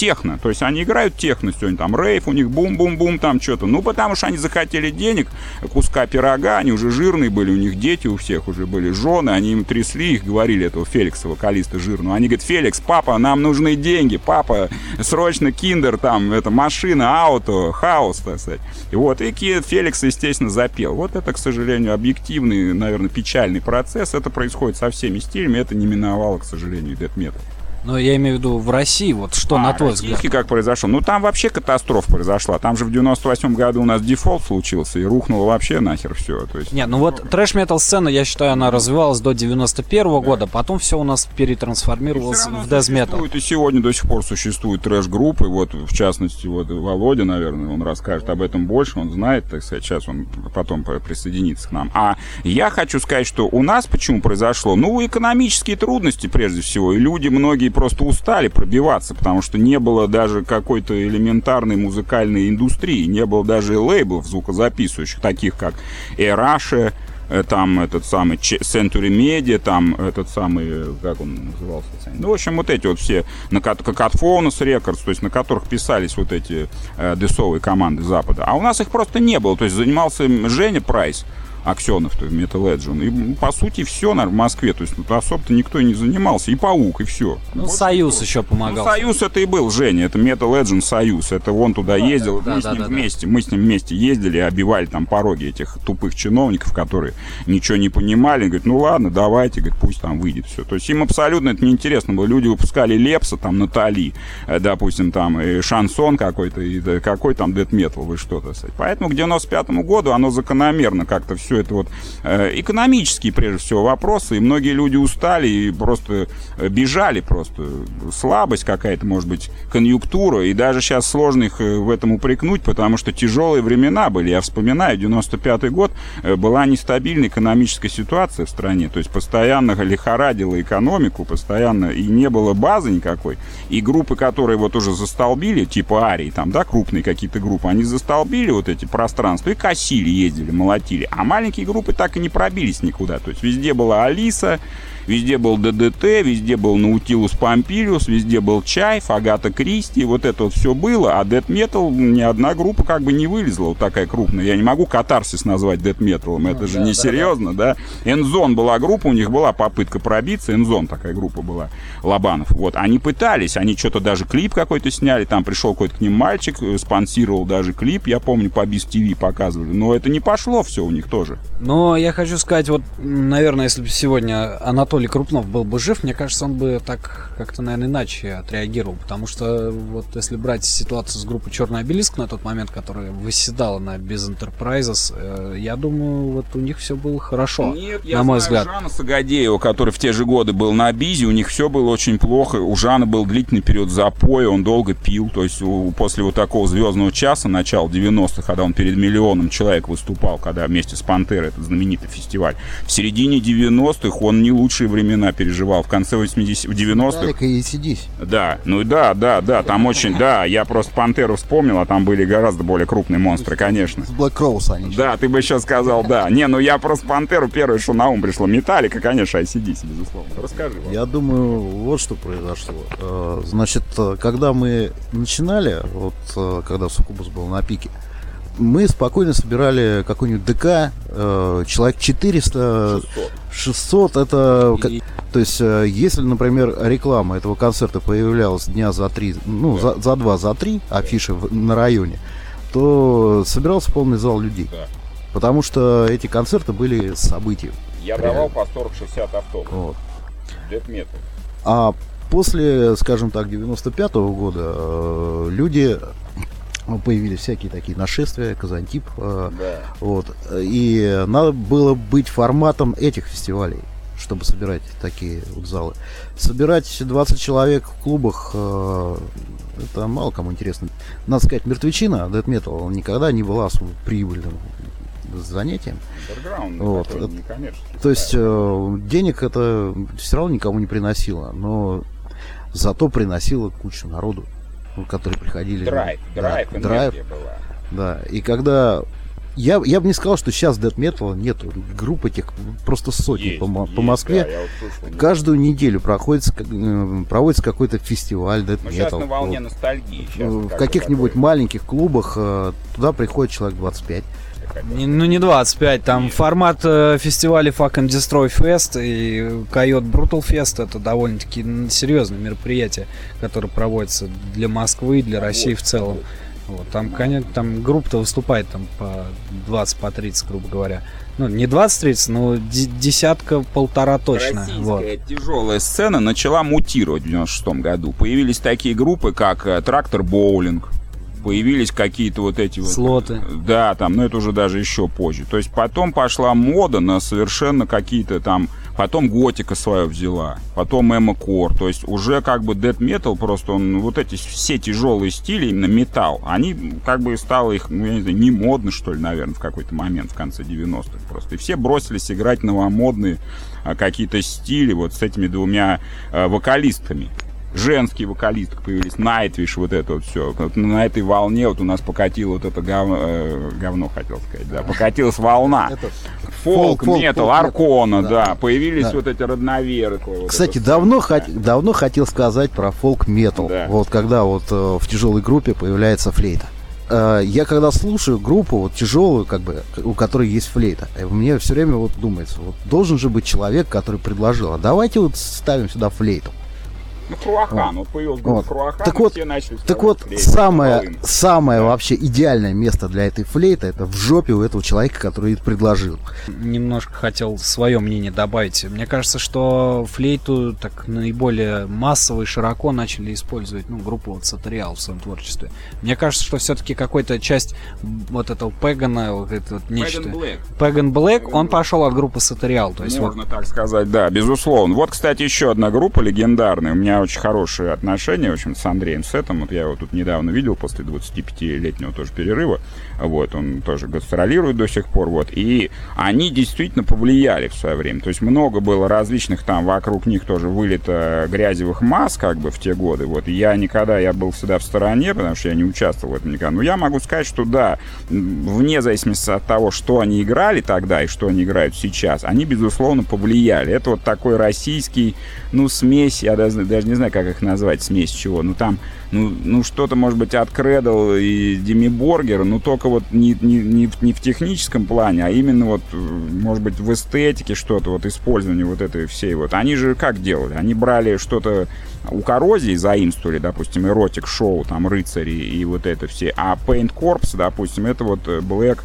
техно. То есть они играют техно сегодня, там рейв у них, бум-бум-бум, там что-то. Ну, потому что они захотели денег, куска пирога, они уже жирные были, у них дети у всех уже были жены, они им трясли, их говорили, этого Феликса, вокалиста жирного. Они говорят, Феликс, папа, нам нужны деньги, папа, срочно киндер, там, это машина, ауто, хаос, так сказать. И вот, и Феликс, естественно, запел. Вот это, к сожалению, объективный, наверное, печальный процесс. Это происходит со всеми стилями, это не миновало, к сожалению, дед метод. Но я имею в виду в России, вот что а, на твой взгляд? как произошло? Ну, там вообще катастрофа произошла. Там же в 98 году у нас дефолт случился и рухнуло вообще нахер все. То есть... Нет, ну вот трэш-метал сцена, я считаю, она развивалась до 91 -го да. года, потом все у нас перетрансформировалось в дэз-метал. И сегодня до сих пор существуют трэш-группы, вот в частности, вот Володя, наверное, он расскажет об этом больше, он знает, так сказать, сейчас он потом присоединится к нам. А я хочу сказать, что у нас почему произошло? Ну, экономические трудности прежде всего, и люди многие просто устали пробиваться, потому что не было даже какой-то элементарной музыкальной индустрии, не было даже лейблов звукозаписывающих, таких как Эраше, э, там этот самый Century Media, там этот самый, как он назывался? Ну, в общем, вот эти вот все, на, как Phonus Records, то есть на которых писались вот эти э, десовые команды Запада. А у нас их просто не было. То есть занимался Женя Прайс, Аксенов, то Metal Legend. И, по сути, все, наверное, в Москве. То есть ну, особо-то никто и не занимался. И Паук, и все. Ну, вот Союз что. еще помогал. Ну, Союз это и был, Женя. Это Metal Legend Союз. Это он туда да, ездил. Да, мы да, с ним да, вместе. Да. Мы с ним вместе ездили обивали там пороги этих тупых чиновников, которые ничего не понимали. Говорит, ну ладно, давайте, говорит, пусть там выйдет все. То есть им абсолютно это неинтересно было. Люди выпускали Лепса, там, Натали, э, допустим, там, и шансон какой-то, и какой там дед метал, вы что-то. Поэтому к 95 году оно закономерно как-то все все это вот э, экономические, прежде всего, вопросы, и многие люди устали и просто э, бежали просто. Слабость какая-то, может быть, конъюнктура, и даже сейчас сложно их э, в этом упрекнуть, потому что тяжелые времена были. Я вспоминаю, 95 год была нестабильная экономическая ситуация в стране, то есть постоянно лихорадила экономику, постоянно, и не было базы никакой. И группы, которые вот уже застолбили, типа Арии, там, да, крупные какие-то группы, они застолбили вот эти пространства и косили, ездили, молотили. А маленькие группы так и не пробились никуда. То есть везде была Алиса, Везде был ДДТ, везде был Наутилус Помпилиус, везде был Чай, Фагата Кристи, вот это вот все было, а Dead Metal ни одна группа как бы не вылезла вот такая крупная. Я не могу Катарсис назвать Dead Metal, ну, это же да, не да, серьезно, да. да. Энзон была группа, у них была попытка пробиться, Энзон такая группа была, Лобанов. Вот, они пытались, они что-то даже клип какой-то сняли, там пришел какой-то к ним мальчик, э, спонсировал даже клип, я помню, по Биз ТВ показывали, но это не пошло все у них тоже. Но я хочу сказать, вот, наверное, если бы сегодня Анатолий Анатолий Крупнов был бы жив, мне кажется, он бы так как-то, наверное, иначе отреагировал. Потому что вот если брать ситуацию с группой Черный обелиск на тот момент, которая выседала на без Enterprises, э, я думаю, вот у них все было хорошо. Нет, я на мой знаю взгляд. Жана Сагадеева, который в те же годы был на Бизе, у них все было очень плохо. У Жана был длительный период запоя, он долго пил. То есть у, после вот такого звездного часа, начала 90-х, когда он перед миллионом человек выступал, когда вместе с Пантерой, этот знаменитый фестиваль, в середине 90-х он не лучший времена переживал, в конце 80 90-х. и сидись. Да, ну да, да, да, там очень, да, я просто Пантеру вспомнил, а там были гораздо более крупные монстры, конечно. С Black Rose они. Да, ты бы еще сказал, да. Не, ну я просто Пантеру первое, что на ум пришло. Металлика, конечно, ICDC, безусловно. Расскажи. Вам. Я думаю, вот что произошло. Э, значит, э, когда мы начинали, вот э, когда Сукубус был на пике, мы спокойно собирали какой-нибудь ДК, э, человек 400, 600, 600 это... И... То есть, э, если, например, реклама этого концерта появлялась дня за три, ну, да. за, за два, за три, афиши в, на районе, то собирался полный зал людей. Да. Потому что эти концерты были событием. Я давал по 40-60 автобусов. Вот. А после, скажем так, 95 -го года э, люди появились всякие такие нашествия, Казантип. Э, да. Вот. И надо было быть форматом этих фестивалей чтобы собирать такие вот залы. Собирать 20 человек в клубах, э, это мало кому интересно. Надо сказать, мертвечина, Dead Metal, никогда не была прибыльным занятием. Вот. То есть э, денег это все равно никому не приносило, но зато приносило кучу народу которые приходили. Драйв, драйв, да, драйв была. Да, и когда... Я, я бы не сказал, что сейчас Dead Metal нет групп этих просто сотни есть, по, есть, по Москве. Да, вот слышал, Каждую нет. неделю проходит, э, проводится какой-то фестиваль Dead Metal. Сейчас на волне вот. ностальгии. Сейчас в каких-нибудь маленьких клубах э, туда приходит человек 25 не, ну не 25, там Нет. формат э, фестиваля Fuck and Destroy Fest и Койот Brutal Fest это довольно-таки серьезное мероприятие, которое проводится для Москвы и для России в целом. Вот, там, конечно, там группа-то выступает там по 20, по 30, грубо говоря. Ну, не 20-30, но десятка, полтора точно. Российская вот. тяжелая сцена начала мутировать в 96 году. Появились такие группы, как э, Трактор Боулинг, появились какие-то вот эти вот... Слоты. Да, там, но это уже даже еще позже. То есть потом пошла мода на совершенно какие-то там... Потом готика свою взяла, потом эмо-кор. То есть уже как бы dead metal просто, он, вот эти все тяжелые стили, именно металл, они как бы стало их, ну я не знаю, не модно что ли, наверное, в какой-то момент в конце 90-х просто. И все бросились играть новомодные а, какие-то стили вот с этими двумя а, вокалистками женские вокалисты появились, Найтвиш, вот это вот все. Вот на этой волне вот у нас покатило вот это говно, э, говно хотел сказать, да, покатилась волна. Фолк, метал, Аркона, да, появились вот эти родноверы. Кстати, давно, давно хотел сказать про фолк метал. Вот когда вот э, в тяжелой группе появляется флейта э, я когда слушаю группу вот тяжелую, как бы, у которой есть флейта, мне все время вот думается, вот должен же быть человек, который предложил, а давайте вот ставим сюда флейту. Ну, Круахан, вот появился Вот. Круахан, Так и вот, все начали Так вот, флейты, самое, самое вообще идеальное место для этой флейты это в жопе у этого человека, который это предложил. Немножко хотел свое мнение добавить. Мне кажется, что флейту так наиболее массово и широко начали использовать, ну, группу вот Сатериал в своем творчестве. Мне кажется, что все-таки какая-то часть вот этого Пегана, вот это вот нечто... Пэган Блэк. Пеган Блэк, он пошел от группы Сатериал. То есть вот Можно так сказать, да, безусловно. Вот, кстати, еще одна группа легендарная. У меня очень хорошие отношения, в общем, с Андреем Сетом. Вот я его тут недавно видел после 25-летнего тоже перерыва. Вот, он тоже гастролирует до сих пор. Вот. И они действительно повлияли в свое время. То есть много было различных там вокруг них тоже вылета грязевых масс, как бы, в те годы. Вот. И я никогда, я был всегда в стороне, потому что я не участвовал в этом никогда. Но я могу сказать, что да, вне зависимости от того, что они играли тогда и что они играют сейчас, они, безусловно, повлияли. Это вот такой российский, ну, смесь, я даже, даже не знаю, как их назвать, смесь чего. Ну, там, ну, ну что-то, может быть, от Кредл и Дими Боргера, но только вот не, не, не, в, не в техническом плане, а именно вот, может быть, в эстетике что-то, вот использование вот этой всей вот. Они же как делали? Они брали что-то у коррозии заимствовали, допустим, эротик шоу, там, рыцари и вот это все, а Paint Corps, допустим, это вот э, Black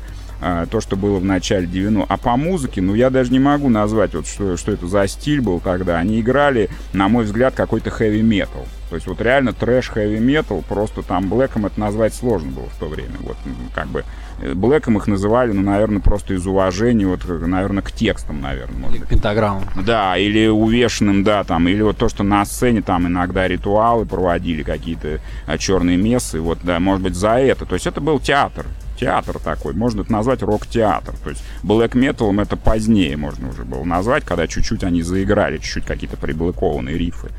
а, то, что было в начале 90 А по музыке, ну, я даже не могу назвать, вот, что, что это за стиль был тогда. Они играли, на мой взгляд, какой-то metal. То есть вот реально трэш heavy metal, просто там Блэком это назвать сложно было в то время. Вот, как бы, э, Блэком их называли, ну, наверное, просто из уважения, вот, как, наверное, к текстам, наверное, может быть. пентаграмма. Да, или увешанным, да, там, или вот то, что на сцене там иногда ритуалы проводили, какие-то а, черные мессы, вот, да, может быть, за это. То есть это был театр, театр такой, можно это назвать рок-театр. То есть блэк металом это позднее можно уже было назвать, когда чуть-чуть они заиграли, чуть-чуть какие-то приблокованные рифы.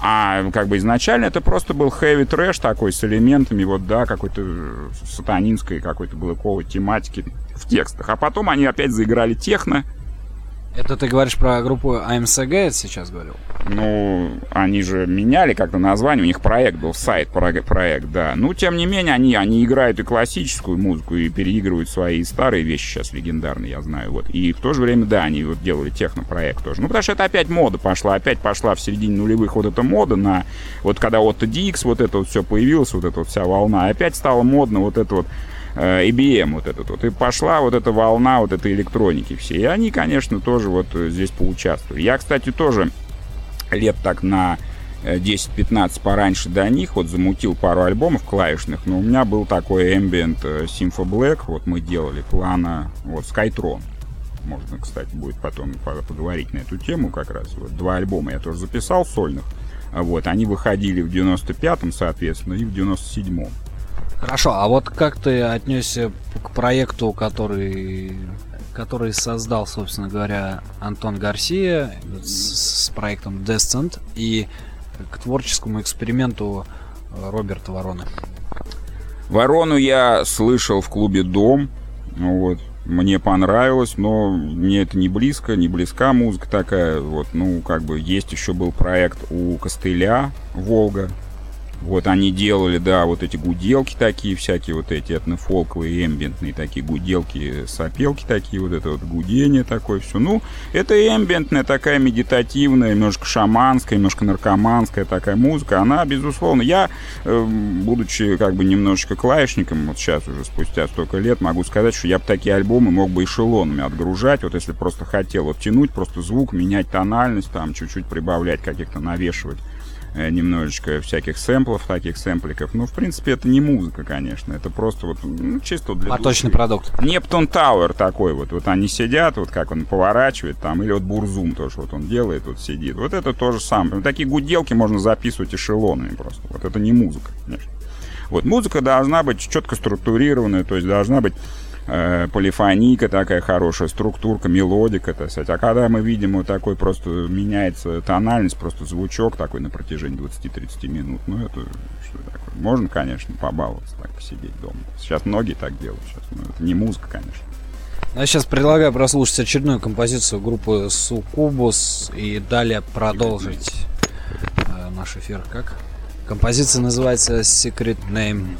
А как бы изначально это просто был heavy трэш такой с элементами вот, да, какой-то э, сатанинской, какой-то блэковой тематики в текстах. А потом они опять заиграли техно, Это ты говоришь про группу АМСГ сейчас говорил? Ну, они же меняли как-то название, у них проект был, сайт про- проект, да. Ну, тем не менее, они, они играют и классическую музыку, и переигрывают свои старые вещи сейчас легендарные, я знаю, вот. И в то же время, да, они вот делали технопроект тоже. Ну, потому что это опять мода пошла, опять пошла в середине нулевых вот эта мода на... Вот когда Otto DX, вот это вот все появилось, вот эта вот вся волна, опять стало модно вот это вот IBM вот этот вот. И пошла вот эта волна вот этой электроники все. И они, конечно, тоже вот э, здесь поучаствовали. Я, кстати, тоже лет так на э, 10-15 пораньше до них, вот замутил пару альбомов клавишных, но у меня был такой ambient э, Sympho Black, вот мы делали плана, вот Skytron. Можно, кстати, будет потом по- поговорить на эту тему как раз. Вот два альбома я тоже записал сольных. Вот, они выходили в 95-м, соответственно, и в 97-м. Хорошо, а вот как ты отнесся к проекту, который, который создал, собственно говоря, Антон Гарсия с, с проектом Descent и к творческому эксперименту э, Роберта Вороны? Ворону я слышал в клубе «Дом». Ну Вот. Мне понравилось, но мне это не близко, не близка музыка такая. Вот, ну, как бы есть еще был проект у Костыля «Волга». Вот они делали, да, вот эти гуделки такие, всякие вот эти этнофолковые, эмбиентные такие гуделки, сопелки такие, вот это вот гудение такое все. Ну, это эмбиентная такая медитативная, немножко шаманская, немножко наркоманская такая музыка. Она, безусловно, я, э, будучи как бы немножечко клавишником, вот сейчас уже спустя столько лет, могу сказать, что я бы такие альбомы мог бы эшелонами отгружать, вот если просто хотел вот тянуть просто звук, менять тональность, там чуть-чуть прибавлять каких-то, навешивать немножечко всяких сэмплов, таких сэмпликов. Ну, в принципе, это не музыка, конечно. Это просто вот, ну, чисто для Поточный души. продукт. Нептун Тауэр такой вот. Вот они сидят, вот как он поворачивает там. Или вот Бурзум тоже вот он делает, вот сидит. Вот это то же самое. Такие гуделки можно записывать эшелонами просто. Вот это не музыка, конечно. Вот музыка должна быть четко структурированная, то есть должна быть э, полифоника такая хорошая, структурка, мелодика, так сказать. А когда мы видим вот такой просто меняется тональность, просто звучок такой на протяжении 20-30 минут, ну это что такое? Можно, конечно, побаловаться, так посидеть дома. Сейчас многие так делают сейчас, но это не музыка, конечно. Я сейчас предлагаю прослушать очередную композицию группы Сукубус и далее продолжить э, наш эфир. Как? Композиция называется Secret Name.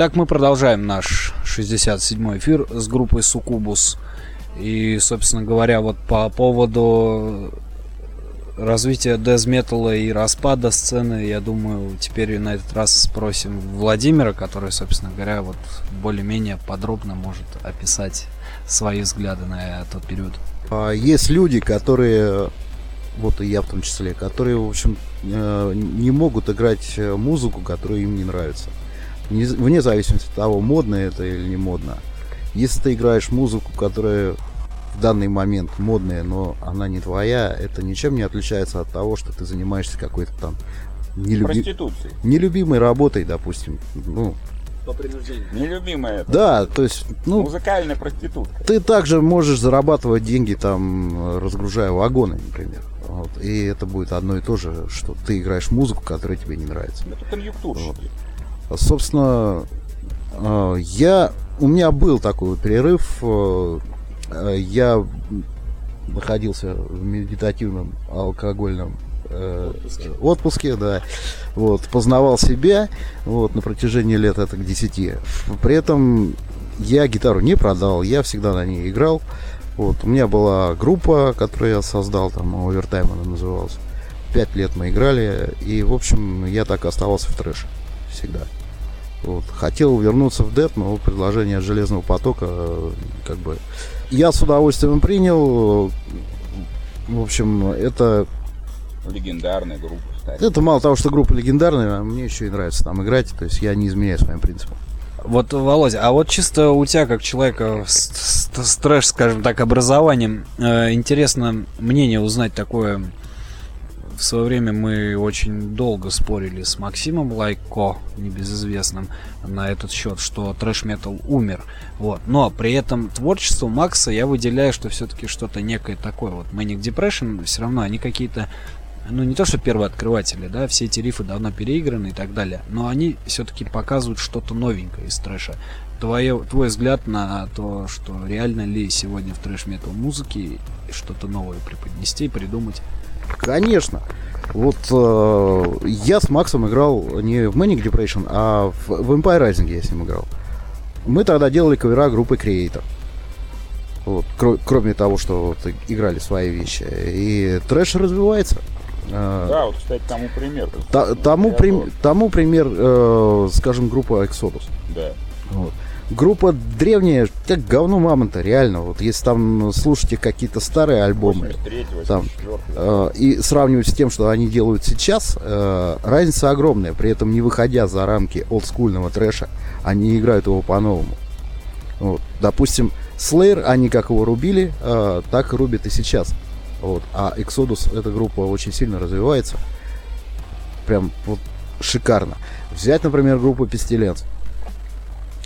Итак, мы продолжаем наш 67-й эфир с группой Сукубус. И, собственно говоря, вот по поводу развития дезметалла и распада сцены, я думаю, теперь на этот раз спросим Владимира, который, собственно говоря, вот более-менее подробно может описать свои взгляды на тот период. А есть люди, которые, вот и я в том числе, которые, в общем, э, не могут играть музыку, которая им не нравится. Вне зависимости от того, модно это или не модно. Если ты играешь музыку, которая в данный момент модная, но она не твоя, это ничем не отличается от того, что ты занимаешься какой-то там нелюби... нелюбимой работой, допустим. Ну, по принуждению. Нелюбимая. Это. Да, то есть, ну... Музыкальная проститутка. Ты также можешь зарабатывать деньги, там, разгружая вагоны, например. Вот. И это будет одно и то же, что ты играешь музыку, которая тебе не нравится. Это конъюнктурщики. Вот. Собственно, э, я... У меня был такой перерыв. Э, я находился в медитативном алкогольном э, отпуске. отпуске, да, вот, познавал себя, вот, на протяжении лет это к 10. При этом я гитару не продал, я всегда на ней играл, вот, у меня была группа, которую я создал, там, Овертайм она называлась. Пять лет мы играли, и, в общем, я так оставался в трэше всегда. Вот. Хотел вернуться в Дед, но предложение Железного потока, как бы, я с удовольствием принял. В общем, это легендарная группа, кстати. Это мало того, что группа легендарная, а мне еще и нравится там играть. То есть я не изменяю своим принципам. Вот, Володя, а вот чисто у тебя, как человека с, с, с трэш, скажем так, образованием, э, интересно мнение узнать такое. В свое время мы очень долго спорили с Максимом Лайко, небезызвестным, на этот счет, что трэш-метал умер. Вот. Но при этом творчество Макса я выделяю, что все-таки что-то некое такое. Вот Manic Depression, все равно они какие-то ну не то что первые открыватели, да, все эти рифы давно переиграны и так далее, но они все-таки показывают что-то новенькое из трэша. Твое, твой взгляд на то, что реально ли сегодня в трэш-метал музыке что-то новое преподнести и придумать? Конечно. Вот э, я с Максом играл не в Manic Depression, а в, в Empire Rising я с ним играл. Мы тогда делали кавера группы Creator. Вот, кр- кроме того, что вот, играли свои вещи. И трэш развивается. А, да, вот, кстати, тому пример. Та, тому, при, тому пример, э, скажем, группа Exodus. Да. Вот. Группа древняя, как говно мамонта, реально. Вот если там слушайте какие-то старые альбомы, там, э, и сравнивать с тем, что они делают сейчас, э, разница огромная. При этом не выходя за рамки олдскульного трэша, они играют его по-новому. Вот. Допустим, Slayer, они как его рубили, э, так и рубят и сейчас. Вот. А Exodus, эта группа очень сильно развивается. Прям вот шикарно. Взять, например, группу Pestilence.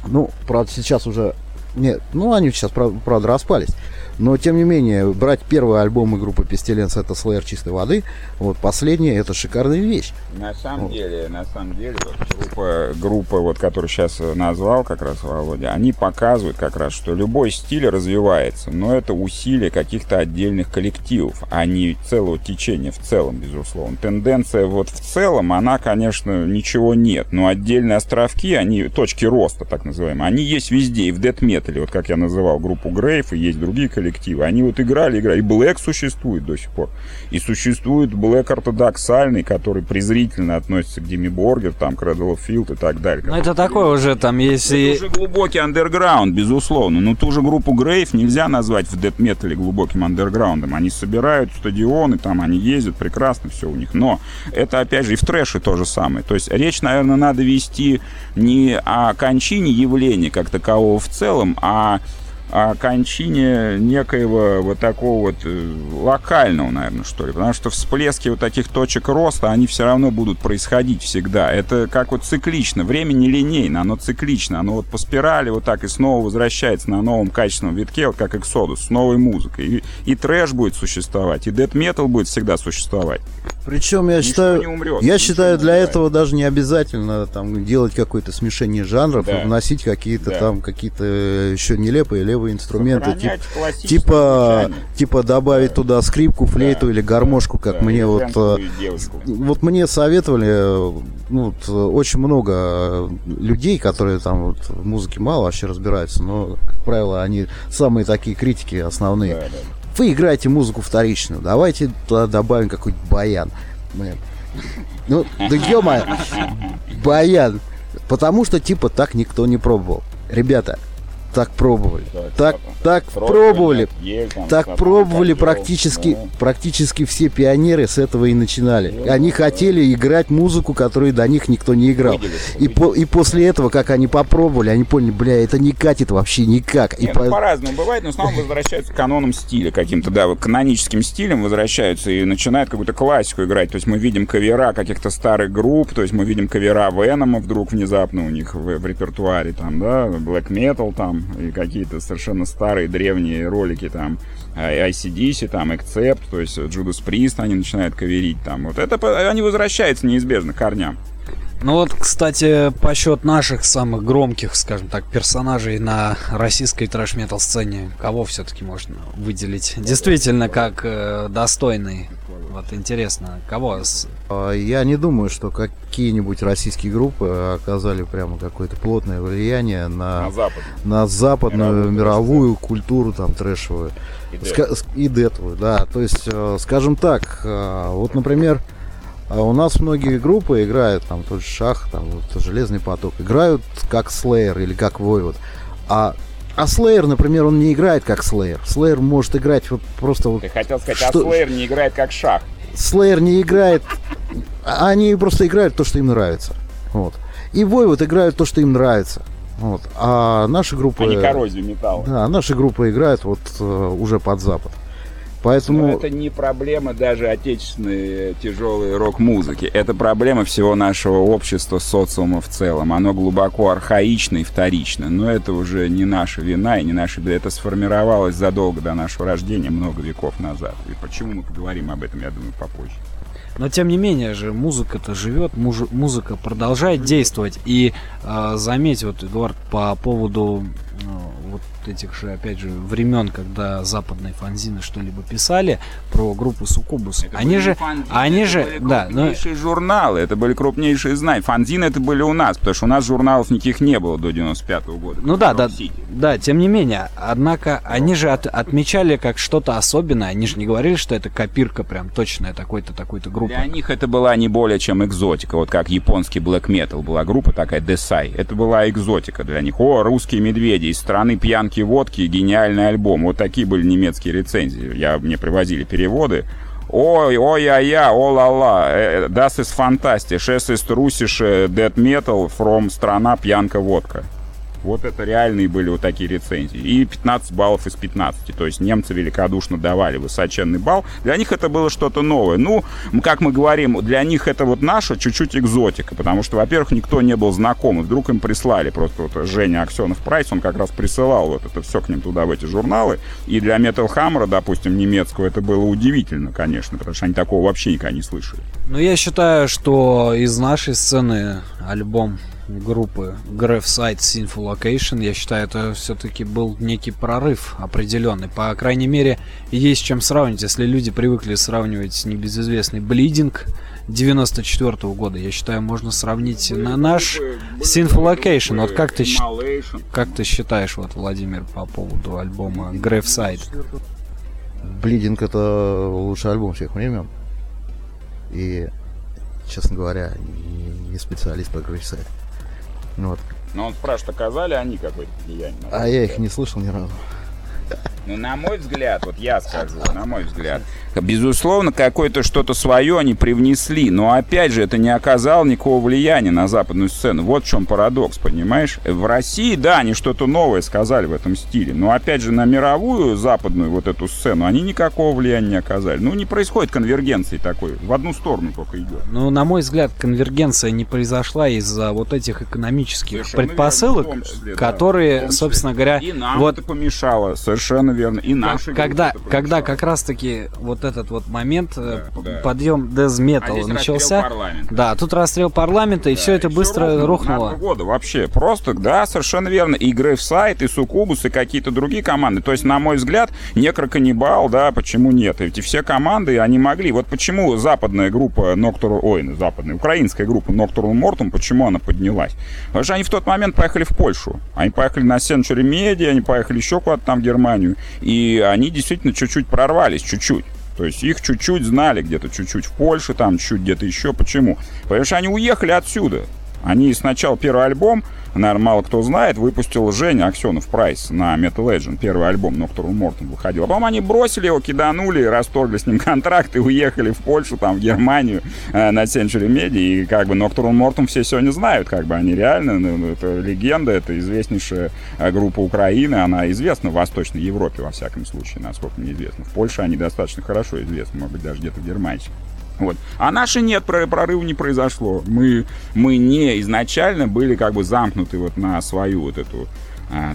Ну, правда, сейчас уже... Нет, ну, они сейчас, правда, распались. Но, тем не менее, брать первый альбом группы Pestilence это Slayer чистой воды, вот последняя это шикарная вещь. На самом вот. деле, на самом деле, вот, группа, группа, вот, которую сейчас назвал как раз Володя, они показывают как раз, что любой стиль развивается, но это усилие каких-то отдельных коллективов, а не целого течения в целом, безусловно. Тенденция вот в целом, она, конечно, ничего нет, но отдельные островки, они, точки роста, так называемые, они есть везде, и в Metal, вот как я называл группу Грейв, и есть другие коллективы, коллективы. Они вот играли, играли. И Black существует до сих пор. И существует Black ортодоксальный, который презрительно относится к Дими Боргер, там, к Cradle of Field и так далее. Ну, это такое уже там, если... Это уже глубокий андерграунд, безусловно. Но ту же группу Грейв нельзя назвать в дэт метале глубоким андерграундом. Они собирают стадионы, там они ездят, прекрасно все у них. Но это, опять же, и в трэше то же самое. То есть речь, наверное, надо вести не о кончине явления как такового в целом, а о кончине некоего вот такого вот э, локального, наверное, что ли. Потому что всплески вот таких точек роста, они все равно будут происходить всегда. Это как вот циклично. Время не линейно, оно циклично. Оно вот по спирали вот так и снова возвращается на новом качественном витке, вот как Exodus, с новой музыкой. И, и трэш будет существовать, и дэт метал будет всегда существовать. Причем я Ничто считаю, не умрет, я считаю, для умирает. этого даже не обязательно там делать какое-то смешение жанров, Да. и вносить какие-то Да. там какие-то еще нелепые левые инструменты, тип- типа типа добавить туда скрипку, флейту Да, или гармошку, как Да, мне или вот э, вот мне советовали э, ну, вот, э, очень много э, людей, которые там вот в музыке мало вообще разбираются, но, как правило, они самые такие критики основные. Да, да. Вы играете музыку вторичную, давайте туда добавим какой-нибудь баян. Блин. Ну, да ё баян. Потому что, типа, так никто не пробовал. Ребята, так пробовали. Так, так Пробовали, Так пробовали практически, ну, практически все пионеры с этого и начинали. Ну, Они хотели играть музыку, которую до них никто не играл. И, по- и после этого, как они попробовали, они поняли, бля, это не катит вообще никак. И Не, по- ну, по-разному бывает, но в основном возвращаются к канонам стиля каким-то, да, вот каноническим стилем возвращаются и начинают какую-то классику играть. То есть мы видим кавера каких-то старых групп, то есть мы видим кавера Венома вдруг внезапно у них в, в репертуаре, там, да, Black Metal там, и какие-то совершенно старые древние ролики там, а, ICDC, там, Accept, то есть Judas Priest они начинают каверить там. Вот это, они возвращаются неизбежно к корням. Ну вот, кстати, по счет наших самых громких, скажем так, персонажей на российской трэш-метал сцене, кого все-таки можно выделить? Действительно, как э, достойный. Вот интересно, кого? А, Я не думаю, что какие-нибудь российские группы оказали прямо какое-то плотное влияние на, На Запад. на западную Мировую мировую культуру там трэшевую И детовую, да. То есть, э, скажем так, э, вот, например, а у нас многие группы играют, там, тот же Шах, там, вот, Железный поток, играют как Slayer или как Voivod. А, а Slayer, например, он не играет как Slayer. Slayer может играть вот просто вот Ты хотел сказать, Что- а Slayer не играет как шах. Slayer не играет, а они просто играют то, что им нравится. Вот. И Voivod играют то, что им нравится. Вот. А наши группы... а не коррозию металла. Да, наши группы играют вот э, уже под Запад. Но Поэтому... это не проблема даже отечественной тяжелой рок-музыки. Это проблема всего нашего общества, социума в целом. Оно глубоко архаично и вторично. Но это уже не наша вина и не наша беда. Это сформировалось задолго до нашего рождения, много веков назад. И почему мы поговорим об этом, я думаю, попозже. Но тем не менее же музыка-то живет, муж- музыка продолжает действовать. И э, заметь, вот, Эдуард, по поводу э, вот этих же, опять же, времен, когда западные фанзины что-либо писали про группу Сукубус. Это Они же, фанзины, они же, были да, крупнейшие журналы, это были крупнейшие знания. Фанзины это были у нас, потому что у нас журналов никаких не было до 95 года. Ну да, да, да, тем не менее, однако они же от- отмечали как что-то особенное, они же не говорили, что это копирка прям точная такой-то, такой-то группы. Для них это была не более чем экзотика. Вот как японский black metal была группа такая Десай. Это была экзотика для них. О, русские медведи из страны пьянки водки, гениальный альбом. Вот такие были немецкие рецензии. Я, мне привозили переводы. Ой, ой, ай, я, о, ла, ла, das ist fantastisch, es ist russische death metal from страна пьянка водка. Вот это реальные были вот такие рецензии. И 15 баллов из 15. То есть немцы великодушно давали высоченный балл. Для них это было что-то новое. Ну, как мы говорим, для них это вот наша чуть-чуть экзотика. Потому что, во-первых, никто не был знаком. Вдруг им прислали просто вот Женя Аксенов Прайс, он как раз присылал вот это все к ним туда, в эти журналы. И для Metal Hammer, допустим, немецкого, это было удивительно, конечно. Потому что они такого вообще никогда не слышали. Ну, я считаю, что из нашей сцены альбом группы Grave Site Sinful Location, я считаю, это все-таки был некий прорыв определенный. По крайней мере, есть чем сравнить. Если люди привыкли сравнивать небезызвестный Bleeding 94 года, я считаю, можно сравнить на наш Sinful Location. Вот как ты, как ты считаешь, вот, Владимир, по поводу альбома Grave Site? Блидинг это лучший альбом всех времен. И, честно говоря, не, специалист по грейсайд. Ну вот. Но он спрашивает, оказали они какое-то влияние? А я их не слышал ни разу. Ну, на мой взгляд, вот я скажу, на мой взгляд, безусловно, какое-то что-то свое они привнесли, но опять же, это не оказало никакого влияния на западную сцену. Вот в чем парадокс, понимаешь? В России, да, они что-то новое сказали в этом стиле, но опять же, на мировую западную вот эту сцену они никакого влияния не оказали. Ну, не происходит конвергенции такой, в одну сторону только идет. Ну, на мой взгляд, конвергенция не произошла из-за вот этих экономических Совершенно предпосылок, верно, в том числе, да, которые, числе. собственно говоря, И нам вот это помешало, совершенно верно. И наши когда, это когда помешало. как раз-таки вот этот вот момент, э, Да, да. подъем А дезметал здесь расстрел начался. Да, тут расстрел парламента, и Да, все это всё быстро На рухнуло. два года вообще. Просто, да, совершенно верно. И Грейвсайд, и Сукубус, и какие-то другие команды. То есть, на мой взгляд, Некроканнибал, да, почему нет? Эти все команды, они могли. Вот почему западная группа Ноктуру... Ой, ну, западная, украинская группа Ноктуру Мортум, почему она поднялась? Потому что они в тот момент поехали в Польшу. Они поехали на Century Media, они поехали еще куда-то там в Германию. И они действительно чуть-чуть прорвались, чуть-чуть. То есть их чуть-чуть знали где-то, чуть-чуть в Польше, там чуть где-то еще. Почему? Потому что они уехали отсюда. Они сначала первый альбом, наверное, мало кто знает, выпустил Женя Аксенов Прайс на Metal Legend. Первый альбом Nocturnal Morton выходил. А потом они бросили его, киданули, расторгли с ним *laughs* контракт и уехали в Польшу, там, в Германию э, на Century Media. И как бы Nocturnal Morton все сегодня знают, как бы они реально, ну, ну, это легенда, это известнейшая э, группа Украины, она известна в Восточной Европе, во всяком случае, насколько мне известно. В Польше они достаточно хорошо известны, может быть, даже где-то в Германии. Вот. А наши нет, про- прорыва не произошло. Мы, мы не изначально были как бы замкнуты вот на свою вот эту,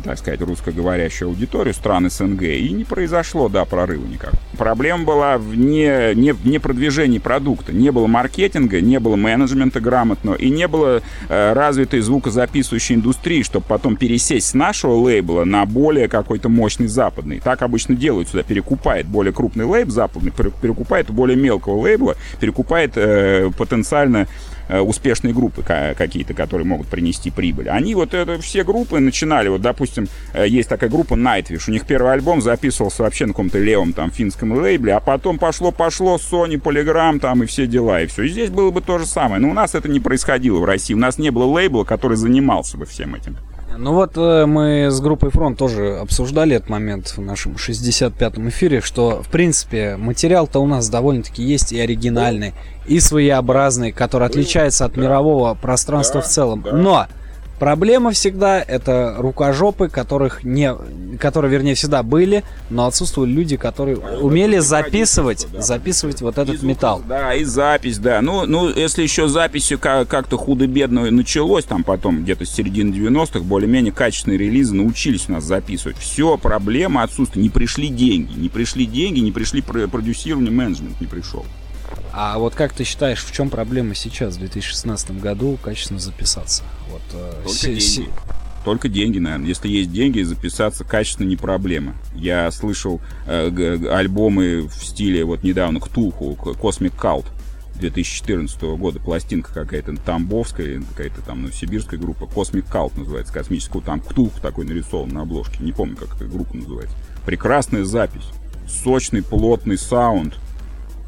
так сказать, русскоговорящую аудиторию стран СНГ. И не произошло, да, прорыва никак. Проблема была в не, не, не продвижении продукта. Не было маркетинга, не было менеджмента грамотного и не было э, развитой звукозаписывающей индустрии, чтобы потом пересесть с нашего лейбла на более какой-то мощный западный. Так обычно делают сюда. Перекупает более крупный лейбл западный, пере- перекупает более мелкого лейбла, перекупает э, потенциально успешные группы ка- какие-то, которые могут принести прибыль. Они вот это все группы начинали, вот, допустим, э, есть такая группа Nightwish, у них первый альбом записывался вообще на каком-то левом там финском лейбле, а потом пошло-пошло Sony, Polygram там и все дела, и все. И здесь было бы то же самое. Но у нас это не происходило в России. У нас не было лейбла, который занимался бы всем этим. Ну вот э, мы с группой Фронт тоже обсуждали этот момент в нашем 65-м эфире, что, в принципе, материал-то у нас довольно-таки есть и оригинальный, и своеобразный, который отличается от мирового пространства в целом. Но проблема всегда это рукожопы, которых не, которые, вернее, всегда были, но отсутствовали люди, которые умели это записывать, да. записывать вот этот И металл. Да, и запись, да. Ну, ну если еще записью ка- как-то худо-бедно началось, там потом где-то с середины 90-х, более-менее качественные релизы научились у нас записывать. Все, проблема отсутствует. Не пришли деньги. Не пришли деньги, не пришли про- продюсирование, менеджмент не пришел. А вот как ты считаешь, в чем проблема сейчас, в 2016 году, качественно записаться? Вот, э, Только се- деньги. се- Только деньги, наверное. Если есть деньги, записаться качественно не проблема. Я слышал э, г- альбомы в стиле вот недавно Ктулху, К- Cosmic Cult 2014 года, пластинка какая-то тамбовская, какая-то там ну, сибирская группа, Cosmic Cult называется, космическую, там Ктулху такой нарисован на обложке, не помню, как эта группа называется. Прекрасная запись, сочный, плотный саунд,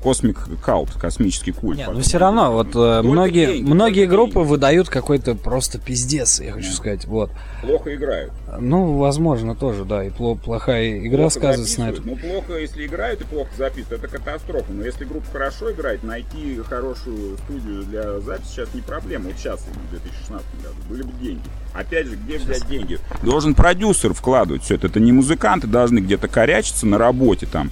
Cosmic Cult, космический культ. Не, потом. ну все равно, вот э, многие, деньги, многие группы деньги. выдают какой-то просто пиздец, я хочу сказать, вот. Плохо играют. Ну, возможно, тоже, да, и пло- плохая игра плохо сказывается на этом. Ну, плохо, если играют и плохо записывают, это катастрофа. Но если группа хорошо играет, найти хорошую студию для записи сейчас не проблема. Вот сейчас, в 2016 году, были бы деньги. Опять же, где взять деньги? Должен продюсер вкладывать все это. Это не музыканты должны где-то корячиться на работе там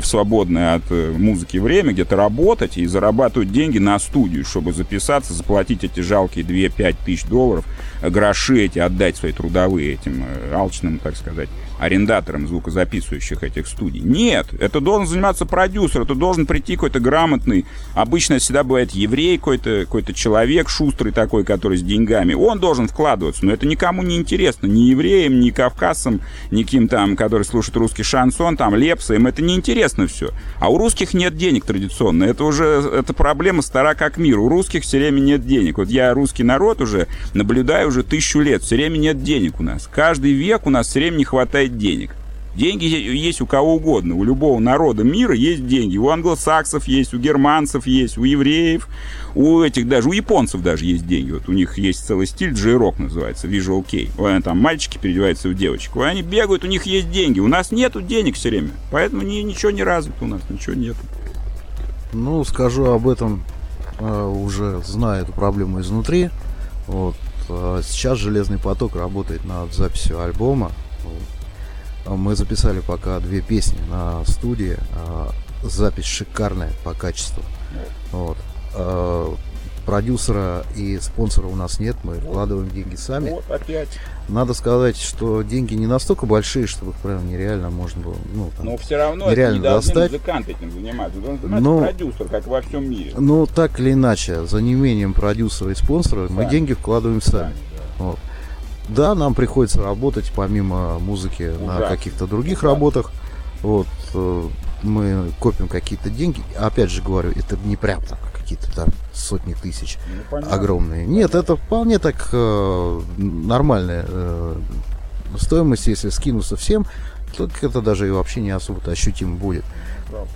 в свободное от э, музыки время, где-то работать и зарабатывать деньги на студию, чтобы записаться, заплатить эти жалкие 2-5 тысяч долларов, э, гроши эти отдать свои трудовые этим э, алчным, так сказать, арендаторам звукозаписывающих этих студий. Нет, это должен заниматься продюсер, это должен прийти какой-то грамотный, обычно всегда бывает еврей какой-то, какой-то человек шустрый такой, который с деньгами, он должен вкладываться, но это никому не интересно, ни евреям, ни кавказцам, ни кем там, которые слушают русский шансон, там, лепса, им это не интересно все. А у русских нет денег традиционно, это уже, это проблема стара как мир, у русских все время нет денег. Вот я русский народ уже наблюдаю уже тысячу лет, все время нет денег у нас. Каждый век у нас все время не хватает денег. Деньги есть у кого угодно, у любого народа мира есть деньги. У англосаксов есть, у германцев есть, у евреев, у этих даже, у японцев даже есть деньги. Вот у них есть целый стиль, джей-рок называется, Visual Kei. Там мальчики переодеваются в девочек. Вот Они бегают, у них есть деньги. У нас нету денег все время. Поэтому ни, ничего не развито у нас, ничего нету. Ну, скажу об этом, э, уже зная эту проблему изнутри. Вот. э, Сейчас Железный поток работает над записью альбома. А Мы записали пока две песни на студии. а Запись шикарная по качеству. Вот. А, продюсера и спонсора у нас нет, мы вкладываем деньги сами. Вот опять. Надо сказать, что деньги не настолько большие, чтобы их прям нереально можно было, ну, там, Но все равно это нереально не должны достать. музыканты этим заниматься. Должен заниматься Ну, продюсер, как во всем мире. Ну, так или иначе, за неимением продюсера и спонсора мы Сами. деньги вкладываем сами. Вот. Да, нам приходится работать помимо музыки на каких-то других Ужасно. работах. Вот. э, Мы копим какие-то деньги. Опять же говорю, это не прям там какие-то там сотни тысяч Ну, понятно. огромные. Нет, это вполне так э, нормальная э, стоимость, если скинуться всем, то это даже и вообще не особо-то ощутимо будет.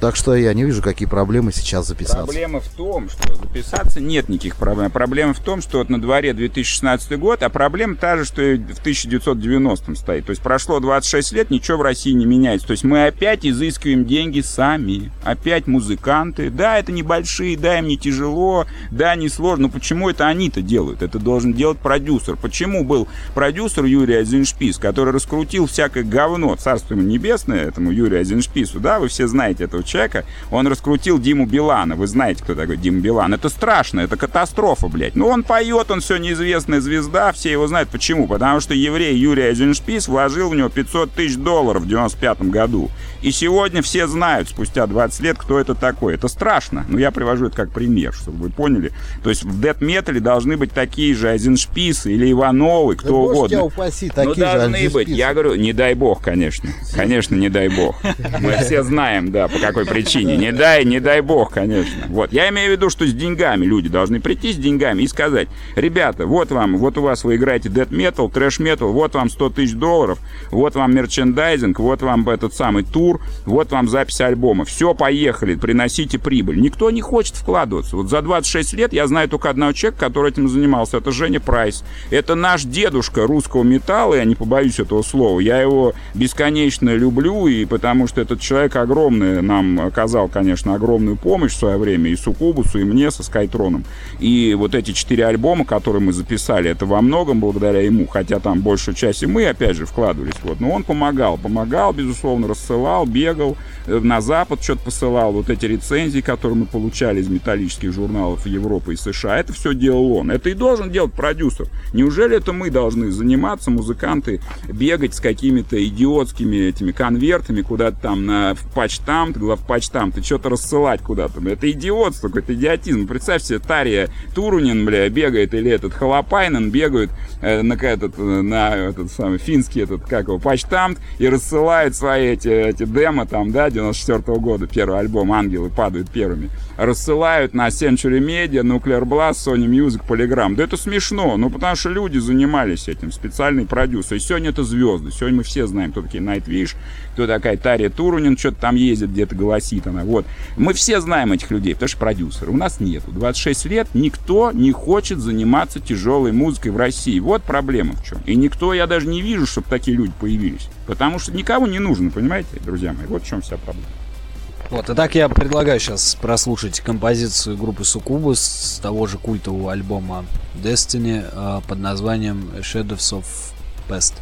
Так что я не вижу, какие проблемы сейчас записаться. Проблема в том, что записаться нет никаких проблем. Проблема в том, что вот на дворе 2016 год, а проблема та же, что и в 1990 стоит. То есть прошло 26 лет, ничего в России не меняется. То есть мы опять изыскиваем деньги сами. Опять музыканты. Да, это небольшие, да, им не тяжело, да, не сложно. Но почему это они-то делают? Это должен делать продюсер. Почему был продюсер Юрий Азиншпис, который раскрутил всякое говно, царство ему небесное, этому Юрию Азиншпису, да, вы все знаете этого человека, он раскрутил Диму Билана. Вы знаете, кто такой Дима Билан. Это страшно, это катастрофа, блядь. Ну, он поет, он все неизвестная звезда, все его знают. Почему? Потому что еврей Юрий Айзеншпис вложил в него 500 тысяч долларов в 95 году. И сегодня все знают, спустя 20 лет, кто это такой. Это страшно. Но я привожу это как пример, чтобы вы поняли. То есть в дэт-метале должны быть такие же Айзеншписы или Ивановы, кто Да угодно. тебя упаси, Ну, такие же должны быть. Я говорю, не дай бог, конечно. Конечно, не дай бог. Мы все знаем, да, по какой причине. Не дай, не дай бог, конечно. Вот. Я имею в виду, что с деньгами люди должны прийти с деньгами и сказать, ребята, вот вам, вот у вас вы играете death metal, трэш metal, вот вам 100 тысяч долларов, вот вам мерчендайзинг, вот вам этот самый тур, вот вам запись альбома. Все, поехали, приносите прибыль. Никто не хочет вкладываться. Вот за 26 лет я знаю только одного человека, который этим занимался. Это Женя Прайс. Это наш дедушка русского металла, я не побоюсь этого слова. Я его бесконечно люблю, и потому что этот человек огромный нам оказал, конечно, огромную помощь в свое время и Сукубусу, и мне со Скайтроном. И вот эти четыре альбома, которые мы записали, это во многом благодаря ему, хотя там большую часть и мы, опять же, вкладывались. Вот. Но он помогал, помогал, безусловно, рассылал, бегал, э, на Запад что-то посылал. Вот эти рецензии, которые мы получали из металлических журналов Европы и США, это все делал он. Это и должен делать продюсер. Неужели это мы должны заниматься, музыканты, бегать с какими-то идиотскими этими конвертами куда-то там на в почтамт, главпочтамт, и что-то рассылать куда-то. Это идиотство, какой-то идиотизм. Представь себе, Тария Турунин, бля, бегает, или этот Халапайнен бегают э, на, этот, э, на этот самый финский этот, как его, почтамт, и рассылает свои эти, эти демо там, да, 94 года, первый альбом «Ангелы падают первыми», рассылают на Century Media, Nuclear Blast, Sony Music, Polygram. Да это смешно, ну потому что люди занимались этим, специальные продюсеры. И сегодня это звезды, сегодня мы все знаем, кто такие Nightwish, кто такая Тария Турунин, что-то там ездит, где-то голосит она, вот. Мы все знаем этих людей, потому что продюсеры. У нас нету. 26 лет никто не хочет заниматься тяжелой музыкой в России. Вот проблема в чем. И никто, я даже не вижу, чтобы такие люди появились. Потому что никому не нужно, понимаете, друзья мои? Вот в чем вся проблема. Вот, и так я предлагаю сейчас прослушать композицию группы Сукубус с того же культового альбома Destiny э, под названием Shadows of Past.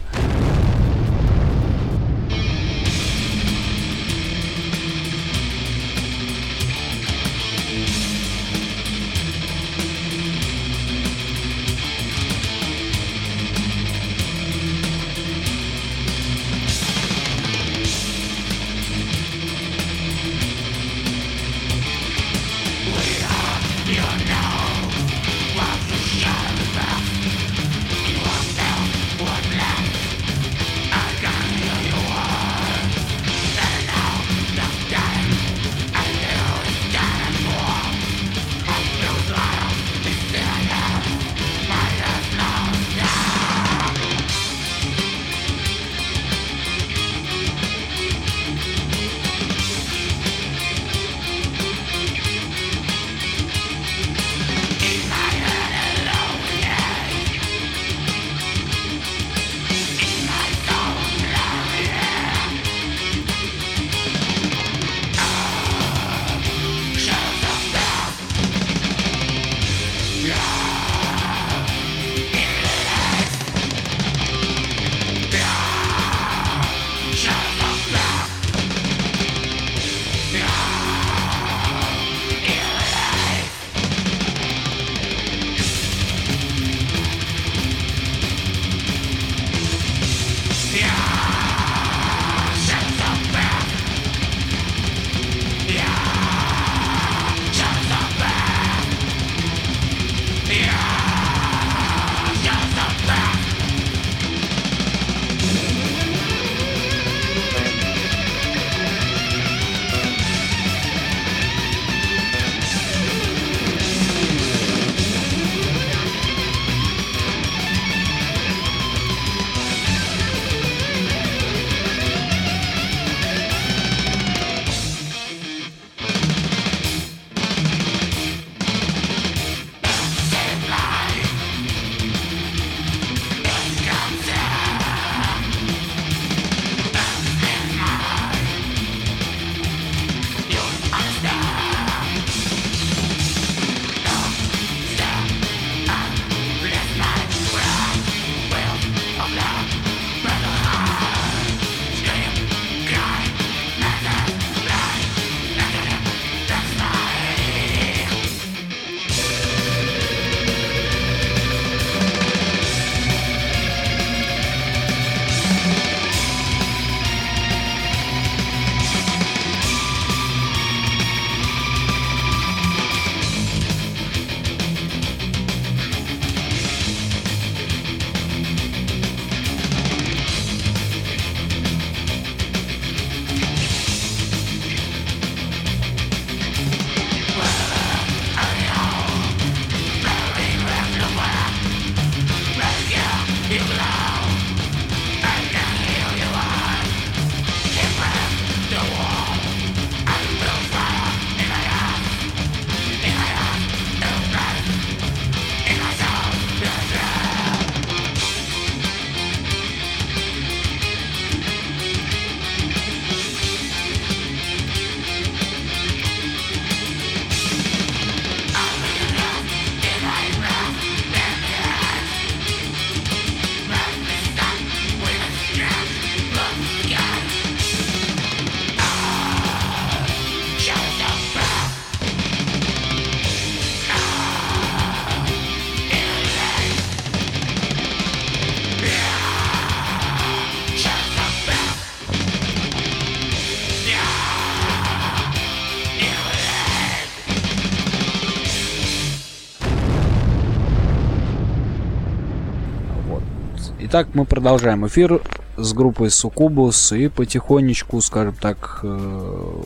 Итак, мы продолжаем эфир с группой Сукубус и потихонечку, скажем так, э,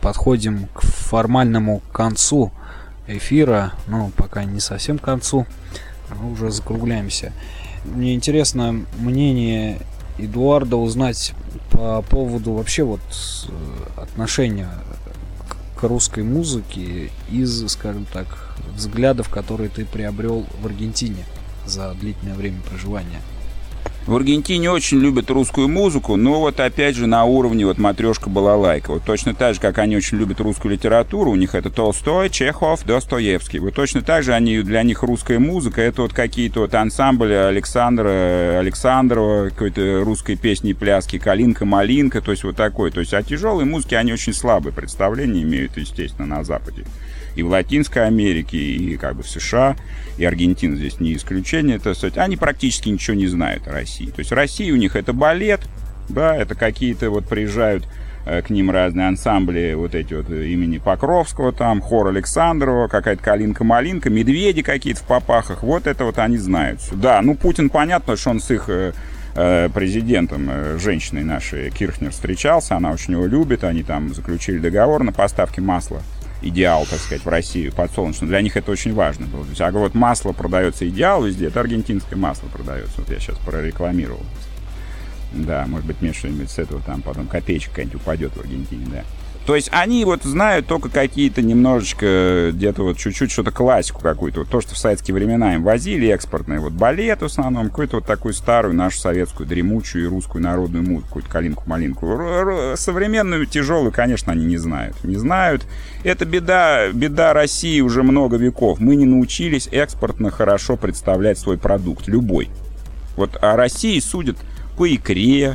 подходим к формальному концу эфира. Ну, пока не совсем к концу, но уже закругляемся. Мне интересно мнение Эдуарда узнать по поводу вообще вот э, отношения к русской музыке из, скажем так, взглядов, которые ты приобрел в Аргентине за длительное время проживания. В Аргентине очень любят русскую музыку, но вот опять же на уровне вот матрешка балалайка. Вот точно так же, как они очень любят русскую литературу, у них это Толстой, Чехов, Достоевский. Вот точно так же они, для них русская музыка, это вот какие-то вот ансамбли Александра, Александрова, какой-то русской песни пляски, Калинка-малинка, то есть вот такой. То есть о тяжелой музыке они очень слабые представления имеют, естественно, на Западе и в Латинской Америке, и как бы в США, и Аргентина здесь не исключение, то есть они практически ничего не знают о России. То есть Россия у них это балет, да, это какие-то вот приезжают э, к ним разные ансамбли вот эти вот э, имени Покровского, там хор Александрова, какая-то Калинка-Малинка, медведи какие-то в попахах, вот это вот они знают. Да, ну Путин понятно, что он с их э, президентом, женщиной нашей Кирхнер встречался, она очень его любит, они там заключили договор на поставки масла идеал, так сказать, в Россию подсолнечное. Для них это очень важно было. А вот масло продается идеал везде, это аргентинское масло продается. Вот я сейчас прорекламировал. Да, может быть, мне что-нибудь с этого там потом копеечка какая-нибудь упадет в Аргентине, да. То есть они вот знают только какие-то немножечко, где-то вот чуть-чуть что-то классику какую-то. Вот то, что в советские времена им возили, экспортные. Вот балет в основном, какую-то вот такую старую нашу советскую дремучую и русскую народную музыку, какую-то калинку-малинку. Современную, тяжелую, конечно, они не знают. Не знают. Это беда, беда России уже много веков. Мы не научились экспортно хорошо представлять свой продукт, любой. Вот о России судят по икре,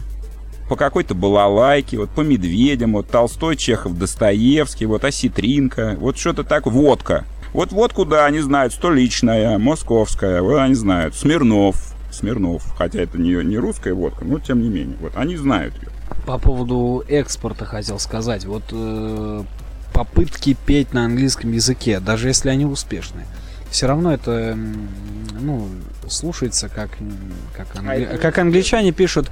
по какой-то балалайке, вот по медведям, вот Толстой, Чехов, Достоевский, вот осетринка, вот что-то так, водка. Вот водку, да, они знают, столичная, московская, вот они знают, Смирнов, Смирнов, хотя это не, не русская водка, но тем не менее, вот они знают ее. По поводу экспорта хотел сказать, вот э, попытки петь на английском языке, даже если они успешны, все равно это, ну, слушается как, как, англи... а как англичане пишут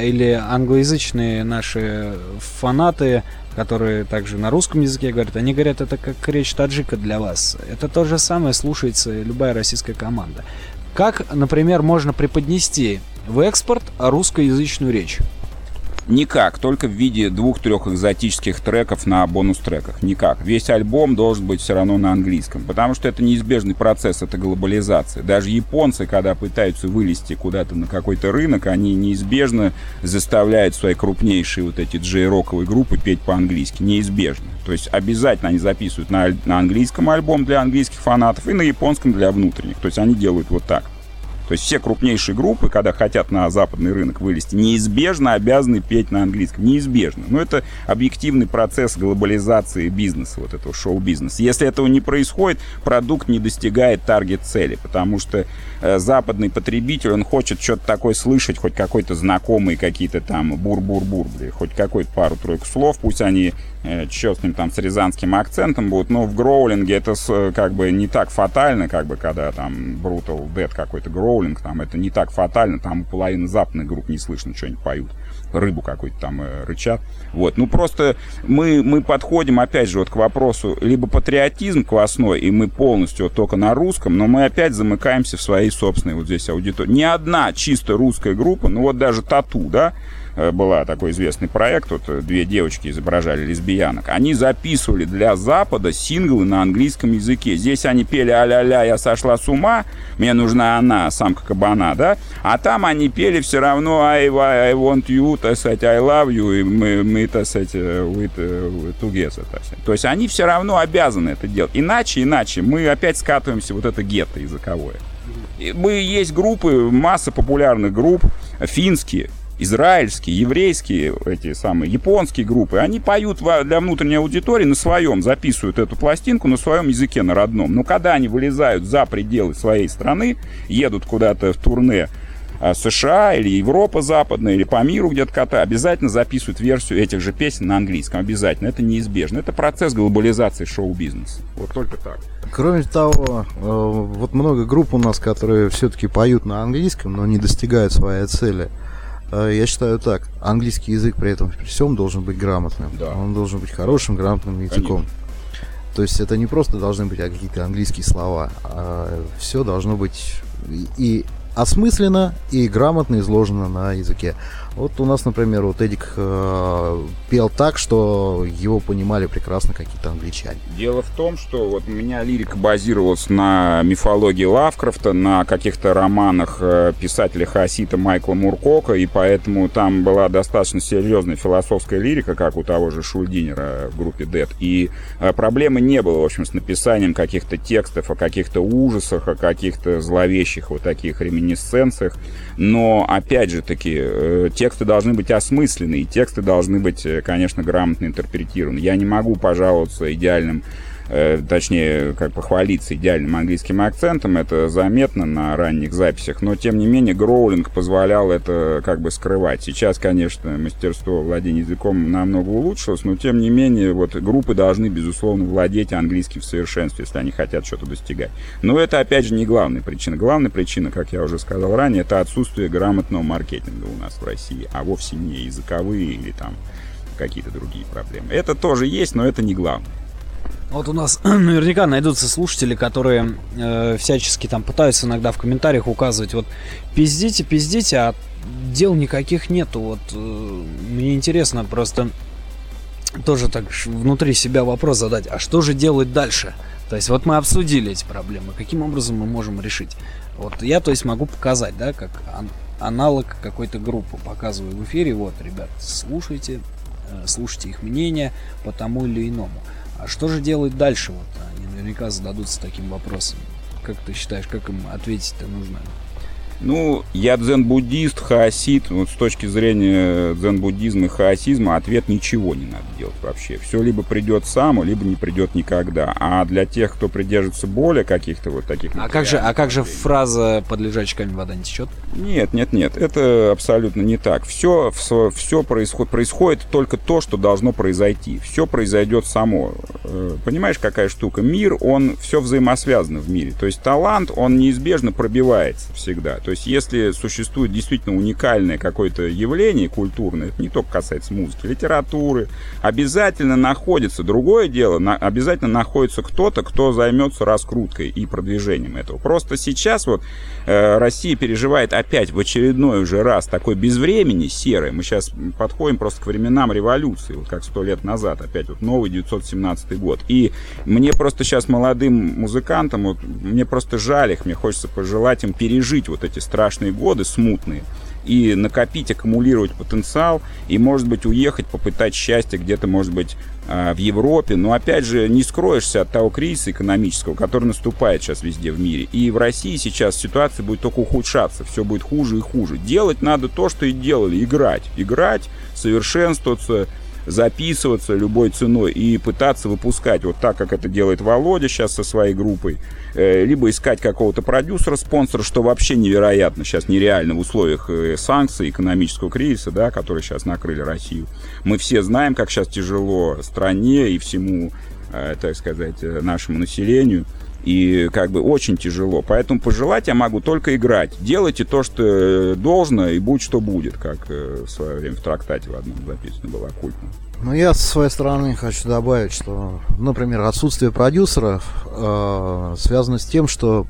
или англоязычные наши фанаты, которые также на русском языке говорят, они говорят, это как речь таджика для вас. Это то же самое слушается любая российская команда. Как, например, можно преподнести в экспорт русскоязычную речь? Никак, только в виде двух-трех экзотических треков на бонус-треках. Никак. Весь альбом должен быть все равно на английском, потому что это неизбежный процесс, это глобализация. Даже японцы, когда пытаются вылезти куда-то на какой-то рынок, они неизбежно заставляют свои крупнейшие вот эти джей-роковые группы петь по-английски. Неизбежно. То есть обязательно они записывают на, на английском альбом для английских фанатов и на японском для внутренних. То есть они делают вот так. То есть все крупнейшие группы, когда хотят на западный рынок вылезти, неизбежно обязаны петь на английском. Неизбежно. Но это объективный процесс глобализации бизнеса, вот этого шоу-бизнеса. Если этого не происходит, продукт не достигает таргет-цели, потому что э, западный потребитель, он хочет что-то такое слышать, хоть какой-то знакомый какие-то там бур-бур-бур, хоть какой-то пару-тройку слов, пусть они э, с ним там с рязанским акцентом будут, но в гроулинге это с, как бы не так фатально, как бы когда там Brutal Dead какой-то гроулинг, боулинг, там это не так фатально, там половина западных групп не слышно, что они поют. Рыбу какую-то там э, рычат. Вот, ну просто мы, мы подходим, опять же, вот к вопросу, либо патриотизм квасной, и мы полностью вот только на русском, но мы опять замыкаемся в своей собственной вот здесь аудитории. Ни одна чисто русская группа, ну вот даже Тату, да, была такой известный проект, вот э, две девочки изображали лесбиянок, они записывали для Запада синглы на английском языке. Здесь они пели «А-ля-ля, я сошла с ума, мне нужна она, самка кабана», да? А там они пели все равно «I, I want you», так сказать, «I love you», и мы, мы так сказать, э, with, with together, так. То есть они все равно обязаны это делать. Иначе, иначе мы опять скатываемся вот это гетто языковое. Мы есть группы, масса популярных групп, финские, израильские, еврейские, эти самые японские группы, они поют для внутренней аудитории на своем, записывают эту пластинку на своем языке, на родном. Но когда они вылезают за пределы своей страны, едут куда-то в турне а, США или Европа западная, или по миру где-то кота, обязательно записывают версию этих же песен на английском. Обязательно. Это неизбежно. Это процесс глобализации шоу-бизнеса. Вот только так. Кроме того, э, вот много групп у нас, которые все-таки поют на английском, но не достигают своей цели. Э, Я считаю так, английский язык при этом при всем должен быть грамотным. Да. Он должен быть хорошим, грамотным языком. То есть это не просто должны быть какие-то английские слова, а все должно быть и осмысленно, и грамотно изложено на языке. Вот у нас, например, вот Эдик э, пел так, что его понимали прекрасно какие-то англичане. Дело в том, что вот у меня лирика базировалась на мифологии Лавкрафта, на каких-то романах э, писателя Хасита Майкла Муркока, и поэтому там была достаточно серьезная философская лирика, как у того же Шульдинера в группе Dead. И э, проблемы не было, в общем, с написанием каких-то текстов о каких-то ужасах, о каких-то зловещих вот таких реминисценциях. Но, опять же таки, э, тексты должны быть осмысленные, тексты должны быть, э, конечно, грамотно интерпретированы. Я не могу пожаловаться идеальным точнее, как похвалиться идеальным английским акцентом, это заметно на ранних записях, но тем не менее Гроулинг позволял это как бы скрывать. Сейчас, конечно, мастерство владения языком намного улучшилось, но тем не менее вот группы должны, безусловно, владеть английским в совершенстве, если они хотят что-то достигать. Но это, опять же, не главная причина. Главная причина, как я уже сказал ранее, это отсутствие грамотного маркетинга у нас в России, а вовсе не языковые или там какие-то другие проблемы. Это тоже есть, но это не главное. Вот у нас *clears throat* наверняка найдутся слушатели, которые э, всячески там пытаются иногда в комментариях указывать, вот пиздите, пиздите, а дел никаких нету. Вот э, мне интересно просто тоже так внутри себя вопрос задать, а что же делать дальше? То есть вот мы обсудили эти проблемы, каким образом мы можем решить? Вот я, то есть, могу показать, да, как ан- аналог какой-то группы, показываю в эфире, вот, ребят, слушайте, э, слушайте их мнение по тому или иному. А что же делать дальше? Вот они наверняка зададутся таким вопросом. Как ты считаешь, как им ответить-то нужно? Ну, я дзен-буддист, хаосит. Вот с точки зрения дзен-буддизма и хаосизма ответ ничего не надо делать вообще. Все либо придет само, либо не придет никогда. А для тех, кто придерживается более каких-то вот таких... А как же, а как же фраза под лежачий камень вода не течет? Нет, нет, нет, это абсолютно не так. Все, все происходит, происходит только то, что должно произойти. Все произойдет само. Э, Понимаешь, какая штука? Мир, он все взаимосвязано в мире. То есть талант, он неизбежно пробивается всегда. То есть если существует действительно уникальное какое-то явление культурное, это не только касается музыки, литературы, обязательно находится, другое дело, на- обязательно находится кто-то, кто займется раскруткой и продвижением этого. Просто сейчас вот э, Россия переживает опять в очередной уже раз такой безвремени серое. Мы сейчас подходим просто к временам революции, вот как сто лет назад, опять вот новый 917 год. И мне просто сейчас молодым музыкантам, вот, мне просто жаль их, мне хочется пожелать им пережить вот эти страшные годы смутные и накопить, аккумулировать потенциал, и, может быть, уехать, попытать счастье где-то, может быть, а, в Европе. Но, опять же, не скроешься от того кризиса экономического, который наступает сейчас везде в мире. И в России сейчас ситуация будет только ухудшаться, все будет хуже и хуже. Делать надо то, что и делали, играть. Играть, совершенствоваться, записываться любой ценой и пытаться выпускать вот так, как это делает Володя сейчас со своей группой, э, либо искать какого-то продюсера, спонсора, что вообще невероятно, сейчас нереально в условиях э, санкций, экономического кризиса, да, которые сейчас накрыли Россию. Мы все знаем, как сейчас тяжело стране и всему, э, так сказать, нашему населению. И как бы очень тяжело. Поэтому пожелать я могу только играть. Делайте то, что э, должно, и будь что будет, как э, в свое время в трактате в одном записано было оккультно. Ну, я со своей стороны хочу добавить, что, например, отсутствие продюсеров э, связано с тем, что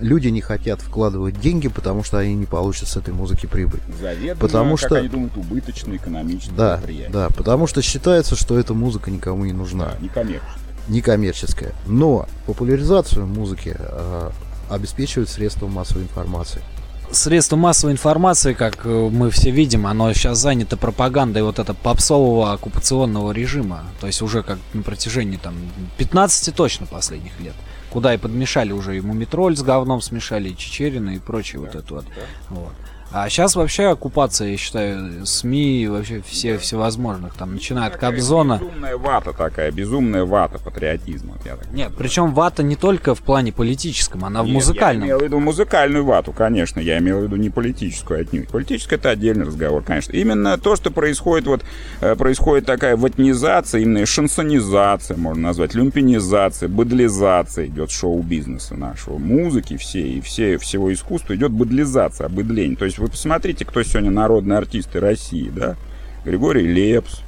люди не хотят вкладывать деньги, потому что они не получат с этой музыки прибыль. Заведомо, Потому как что- они думают, убыточное экономическое Да, да, потому что считается, что эта музыка никому не нужна, Да, некоммерческое. Некоммерческая. Но популяризацию музыки э, обеспечивают средства массовой информации. Средства массовой информации, как э, мы все видим, оно сейчас занято пропагандой вот этого попсового оккупационного режима. То есть уже как на протяжении там 15 точно последних лет. Куда и подмешали уже и Мумитроль с говном смешали, и Чечерина и прочее вот это вот. вот. А сейчас вообще оккупация, я считаю, СМИ, вообще все всевозможных, там, начиная от Кобзона. Безумная вата такая, безумная вата патриотизма. я так Нет, причем вата не только в плане политическом, она в Нет, музыкальном. Я имел в виду музыкальную вату, конечно. Я имел в виду не политическую отнюдь. Политическая это отдельный разговор, конечно. Именно то, что происходит, вот э, происходит такая ватнизация, именно шансонизация, можно назвать, люмпинизация, быдлизация идет шоу-бизнеса нашего, музыки всей и все, всего искусства идет быдлизация, обыдление. То есть вы посмотрите, кто сегодня народные артисты России, да? Григорий Лепс,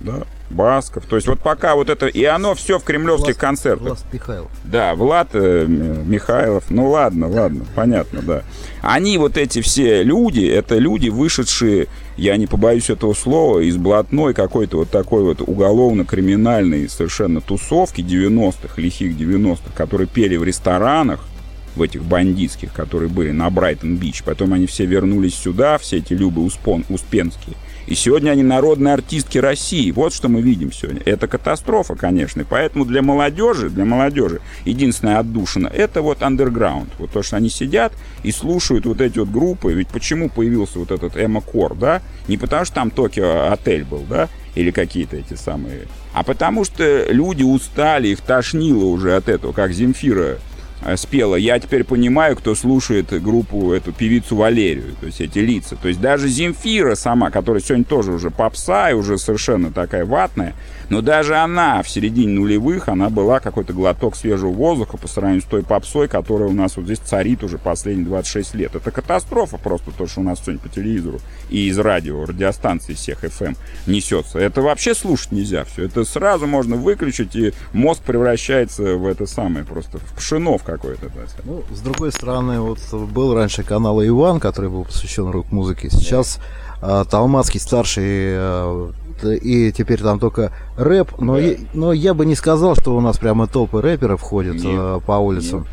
да, Басков. То есть вот пока вот это... И оно все в кремлевских Влад- концертах. Влад Михайлов. Да, Влад э, Михайлов, ну ладно, ладно, понятно, да. Они вот эти все люди, это люди, вышедшие, я не побоюсь этого слова, из блатной какой-то вот такой вот уголовно-криминальной совершенно тусовки 90-х, лихих 90-х, которые пели в ресторанах, в этих бандитских, которые были на Брайтон-Бич. Потом они все вернулись сюда, все эти Любы Успон, Успенские. И сегодня они народные артистки России. Вот что мы видим сегодня. Это катастрофа, конечно. И поэтому для молодежи, для молодежи единственная отдушина – это вот андерграунд. Вот то, что они сидят и слушают вот эти вот группы. Ведь почему появился вот этот Эмо Кор, да? Не потому что там Токио отель был, да? Или какие-то эти самые... А потому что люди устали, их тошнило уже от этого, как Земфира спела. Я теперь понимаю, кто слушает группу, эту певицу Валерию, то есть эти лица. То есть даже Земфира сама, которая сегодня тоже уже попса и уже совершенно такая ватная, но даже она в середине нулевых, она была какой-то глоток свежего воздуха по сравнению с той попсой, которая у нас вот здесь царит уже последние 26 лет. Это катастрофа просто то, что у нас сегодня по телевизору и из радио, радиостанций всех FM несется. Это вообще слушать нельзя все. Это сразу можно выключить, и мозг превращается в это самое просто, в пшено в какое-то. Ну, с другой стороны, вот был раньше канал Иван, который был посвящен рок-музыке. Сейчас а, Талмацкий старший, а, и теперь там только рэп. Но, Да. я, но я бы не сказал, что у нас прямо толпы рэперов ходят Нет, а, по улицам.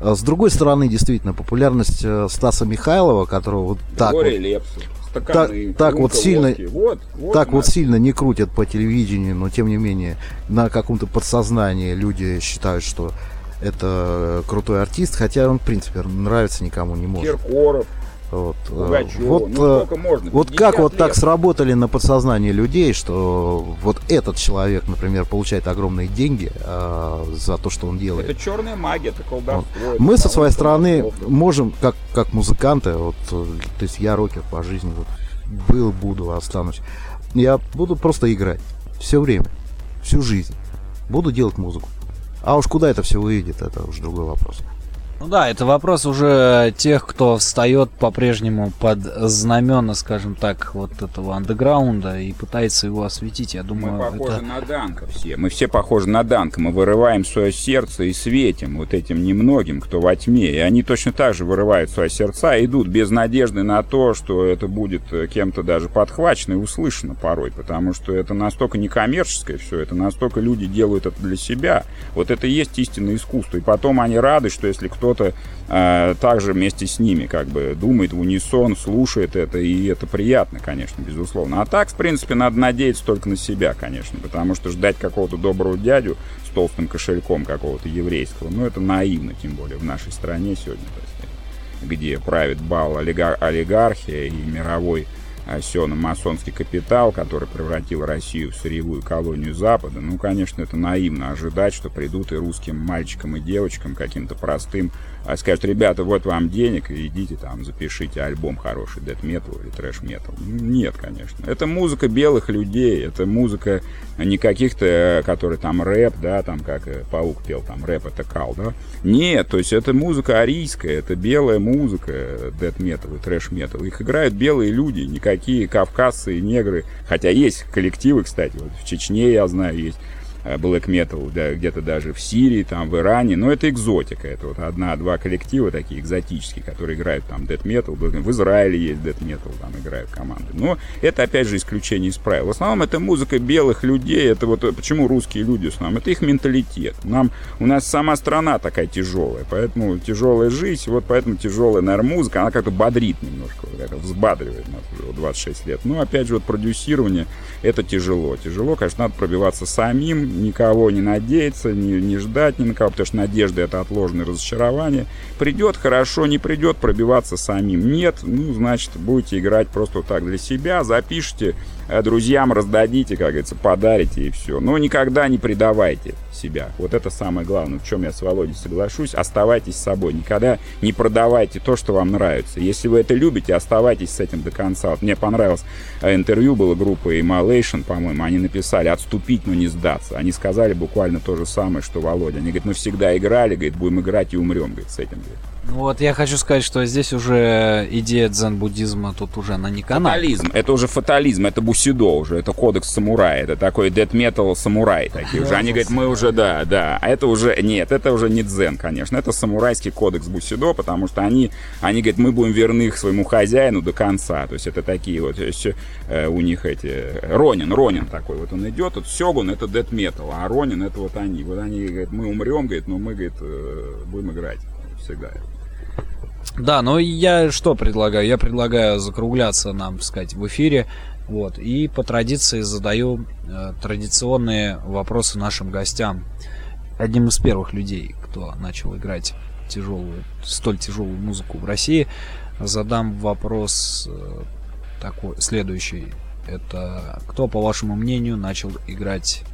А С другой стороны, действительно, популярность э, Стаса Михайлова, которого вот так Григорий вот, Лепс, стаканы, так вот сильно- водки. Вот, вот так вот сильно не крутят по телевидению, но тем не менее на каком-то подсознании люди считают, что это крутой артист, хотя он, в принципе, нравится никому не может. Киркоров, Вот, э, Пугачев, вот, ну э, можно? вот 50 как вот так сработали на подсознании людей, что вот этот человек, например, получает огромные деньги э, за то, что он делает. Это черная магия, это колдовство. это Мы со своей стороны колдовство. можем, как, как музыканты, вот, э, то есть я рокер по жизни, вот, был, буду, останусь. Я буду просто играть все время, всю жизнь. Буду делать музыку. А уж куда это все выйдет, это уже другой вопрос. Ну да, это вопрос уже тех, кто встает по-прежнему под знамена, скажем так, вот этого андеграунда и пытается его осветить. Я Мы думаю, похожи это... на Данка все. Мы все похожи на Данка. Мы вырываем свое сердце и светим вот этим немногим, кто во тьме. И они точно так же вырывают свои сердца и идут без надежды на то, что это будет э, кем-то даже подхвачено и услышано порой. Потому что это настолько некоммерческое все, это настолько люди делают это для себя. Вот это и есть истинное искусство. И потом они рады, что если кто-то э, также вместе с ними как бы думает в унисон, слушает это, и это приятно, конечно, безусловно. А так, в принципе, надо надеяться только на себя, конечно, потому что ждать какого-то доброго дядю с толстым кошельком какого-то еврейского, ну, это наивно, тем более в нашей стране сегодня, так сказать, где правит бал олига- олигархия и мировой сено-масонский капитал, который превратил Россию в сырьевую колонию Запада, ну, конечно, это наивно ожидать, что придут и русским мальчикам и девочкам каким-то простым, а скажут, ребята, вот вам денег, и идите там, запишите альбом хороший, дэт метал или трэш метал. Нет, конечно. Это музыка белых людей, это музыка не каких-то, э, которые там рэп, да, там как э, Паук пел, там рэп это кал, да. Нет, то есть это музыка арийская, это белая музыка, дэт метал и трэш метал. Их играют белые люди, никакие кавказцы и негры, хотя есть коллективы, кстати, вот в Чечне, я знаю, есть black metal, да, где-то даже в Сирии, там, в Иране, но это экзотика, это вот одна-два коллектива такие экзотические, которые играют там death metal, в Израиле есть death metal, там играют команды, но это опять же исключение из правил. В основном это музыка белых людей, это вот э, почему русские люди с нами, это их менталитет. Нам, у нас сама страна такая тяжелая, поэтому тяжелая жизнь, вот поэтому тяжелая, наверное, музыка, она как-то бодрит немножко, вот взбадривает нас уже вот 26 лет. Но опять же вот продюсирование, это тяжело. Тяжело, конечно, надо пробиваться самим, никого не надеяться, не, не ждать ни на кого, потому что надежда это отложенное разочарование. Придет хорошо, не придет, пробиваться самим. Нет, ну, значит, будете играть просто так для себя, запишите друзьям раздадите, как говорится, подарите и все. Но никогда не предавайте себя. Вот это самое главное, в чем я с Володей соглашусь. Оставайтесь с собой. Никогда не продавайте то, что вам нравится. Если вы это любите, оставайтесь с этим до конца. Вот мне понравилось э, интервью было группы Immolation, по-моему. Они написали «отступить, но не сдаться». Они сказали буквально то же самое, что Володя. Они говорят, мы всегда играли, говорит, будем играть и умрем, говорит, с этим. Говорит. Вот я хочу сказать, что здесь уже идея дзен-буддизма тут уже она не канал. Фатализм. Это уже фатализм, это бусидо уже, это кодекс самурая, это такой дед метал самурай такие уже. Они говорят, мы уже, да, да. А это уже, нет, это уже не дзен, конечно. Это самурайский кодекс бусидо, потому что они, они говорят, мы будем верны к своему хозяину до конца. То есть это такие вот, есть, э, у них эти, Ронин, Ронин такой вот он идет, вот Сёгун это дед метал, а Ронин это вот они. Вот они говорят, мы умрем, говорит, но мы, говорит, э, будем играть всегда. Да, но я что предлагаю? Я предлагаю закругляться нам, так сказать, в эфире. Вот, и по традиции задаю э, традиционные вопросы нашим гостям. Одним из первых людей, кто начал играть тяжелую, столь тяжелую музыку в России, задам вопрос э, такой, следующий. Это кто, по вашему мнению, начал играть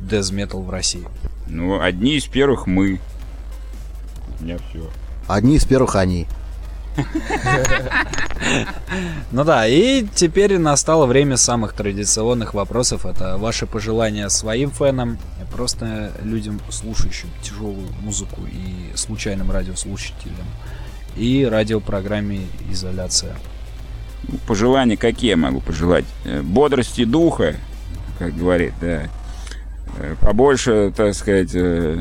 metal в России? Ну, одни из первых мы. У меня все. Одни из первых они. *laughs* Ну да, и теперь настало время самых традиционных вопросов. Это ваши пожелания своим фенам, просто людям, слушающим тяжелую музыку и случайным радиослушателям, и радиопрограмме «Изоляция». Пожелания какие я могу пожелать? Э, бодрости духа, как говорит, да. Э, побольше, так сказать, э,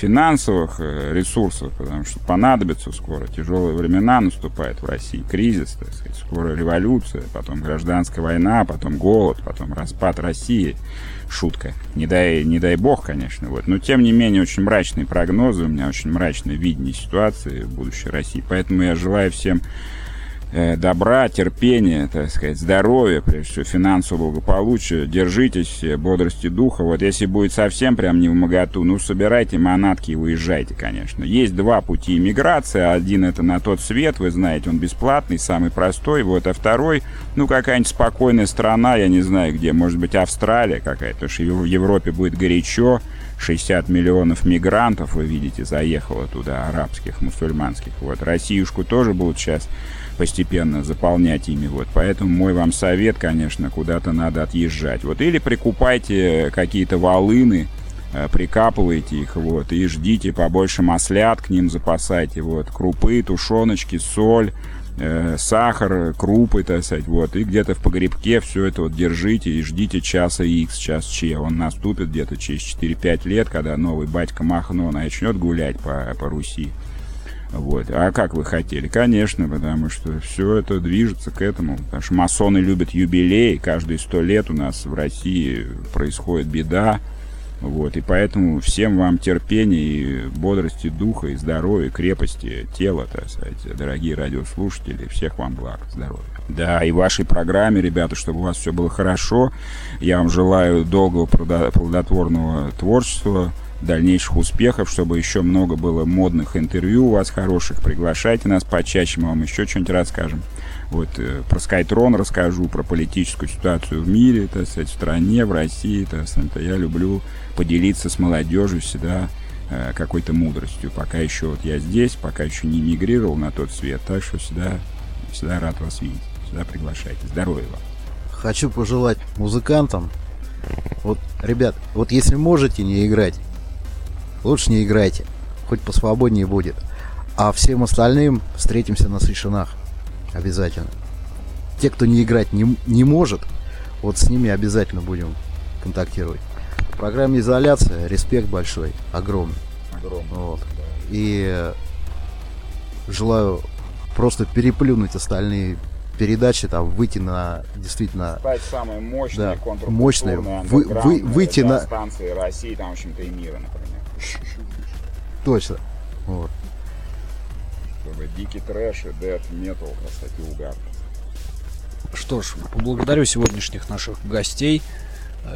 финансовых э, ресурсов, потому что понадобится скоро. Тяжелые времена наступают в России, кризис, так сказать, скоро революция, потом гражданская война, потом голод, потом распад России. Шутка. Не дай, не дай бог, конечно. Вот. Но, тем не менее, очень мрачные прогнозы, у меня очень мрачное видение ситуации в будущей России. Поэтому я желаю всем добра, терпения, так сказать, здоровья, прежде всего, финансового благополучия. Держитесь, бодрости духа. Вот если будет совсем прям не в моготу, ну, собирайте манатки и уезжайте, конечно. Есть два пути иммиграции. Один это на тот свет, вы знаете, он бесплатный, самый простой. Вот, а второй, ну, какая-нибудь спокойная страна, я не знаю где, может быть, Австралия какая-то, потому что в Европе будет горячо. 60 миллионов мигрантов, вы видите, заехало туда, арабских, мусульманских. Вот, Россиюшку тоже будут сейчас постепенно заполнять ими. Вот. Поэтому мой вам совет, конечно, куда-то надо отъезжать. Вот. Или прикупайте какие-то волыны, э, прикапывайте их, вот, и ждите побольше маслят, к ним запасайте, вот, крупы, тушеночки, соль, э, сахар, крупы, так сказать, вот, и где-то в погребке все это вот держите и ждите часа X, час Ч. Он наступит где-то через 4-5 лет, когда новый батька Махно начнет гулять по, по Руси. Вот. А как вы хотели? Конечно, потому что все это движется к этому. Потому что масоны любят юбилей. Каждые сто лет у нас в России происходит беда. Вот, и поэтому всем вам терпения и бодрости духа, и здоровья, и крепости тела, так сказать, дорогие радиослушатели, всех вам благ, здоровья. Да, и вашей программе, ребята, чтобы у вас все было хорошо. Я вам желаю долгого плодотворного творчества, дальнейших успехов, чтобы еще много было модных интервью у вас хороших. Приглашайте нас почаще, мы вам еще что-нибудь расскажем. Вот э, про Скайтрон расскажу, про политическую ситуацию в мире, так сказать, в стране, в России. Так сказать. Я люблю поделиться с молодежью всегда э, какой-то мудростью. Пока еще вот я здесь, пока еще не мигрировал на тот свет, так что всегда, всегда рад вас видеть. Всегда приглашайте. Здоровья вам. Хочу пожелать музыкантам, вот, ребят, вот если можете не играть, лучше не играйте. Хоть посвободнее будет. А всем остальным встретимся на Сышинах. Обязательно. Те, кто не играть не, не может, вот с ними обязательно будем контактировать. В программе изоляция респект большой, огромный. Огромный. Вот. И э, желаю просто переплюнуть остальные передачи, там выйти на действительно стать самой мощной, да, мощной, вы, вы, выйти на станции России, там в общем-то и мира, например. Точно. Вот. Чтобы дикий трэш и дэт метал, кстати, угар. Что ж, поблагодарю сегодняшних наших гостей.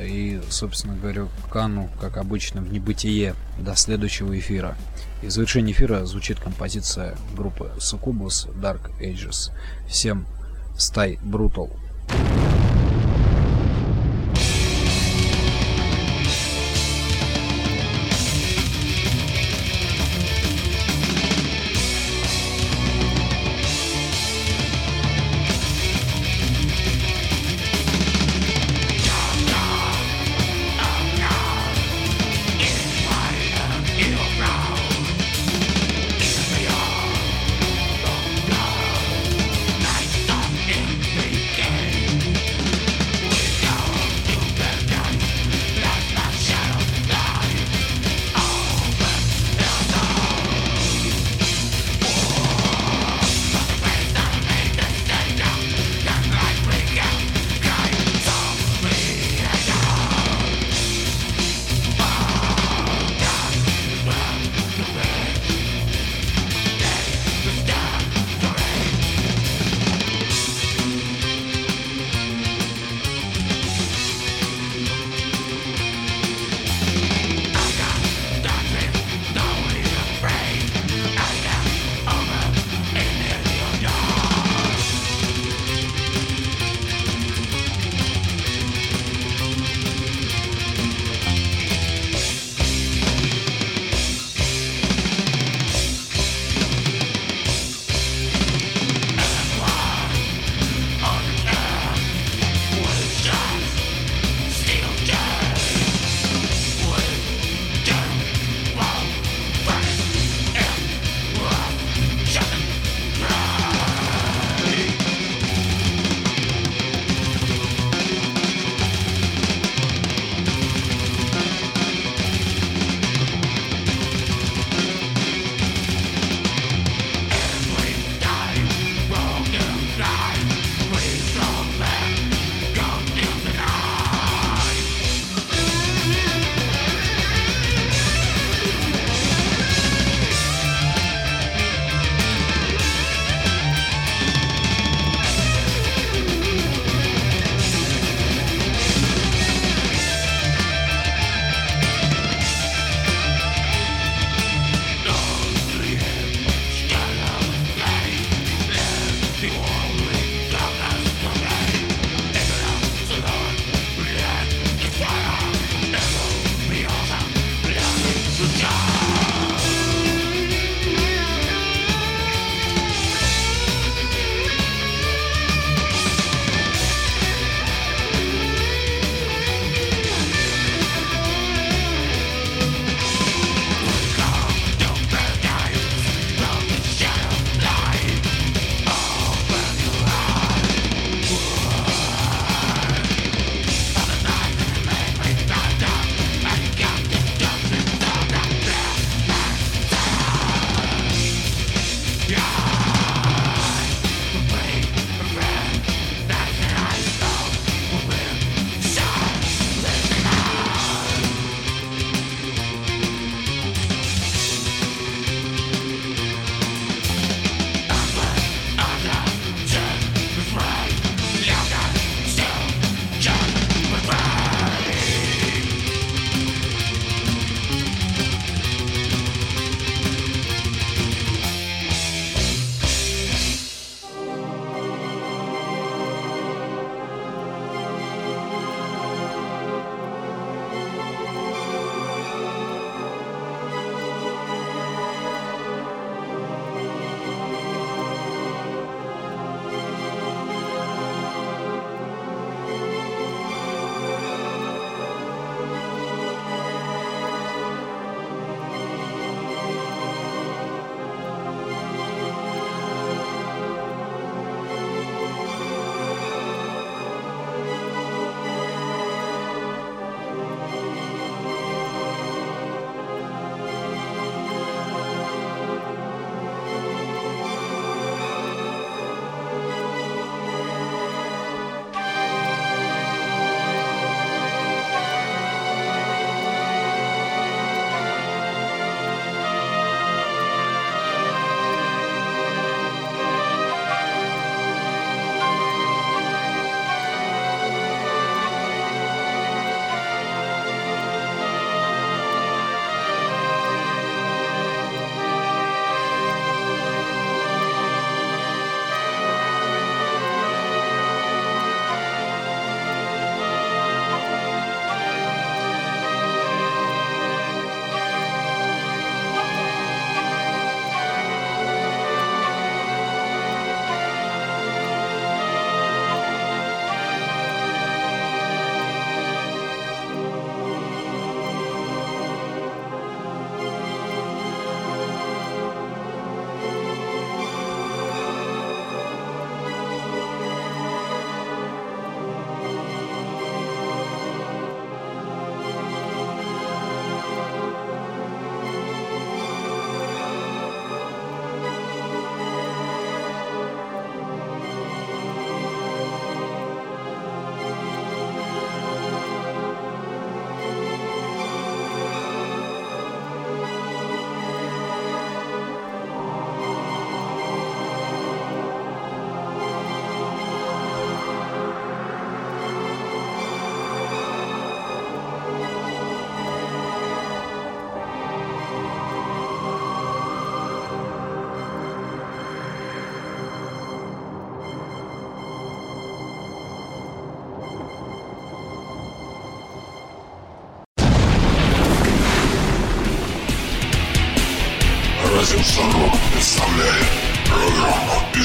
И, собственно говоря, кану, как обычно, в небытие до следующего эфира. И в завершении эфира звучит композиция группы Succubus Dark Ages. Всем стай Brutal. Радио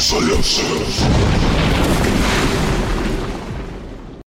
Сорок представляет программу «Изоляция».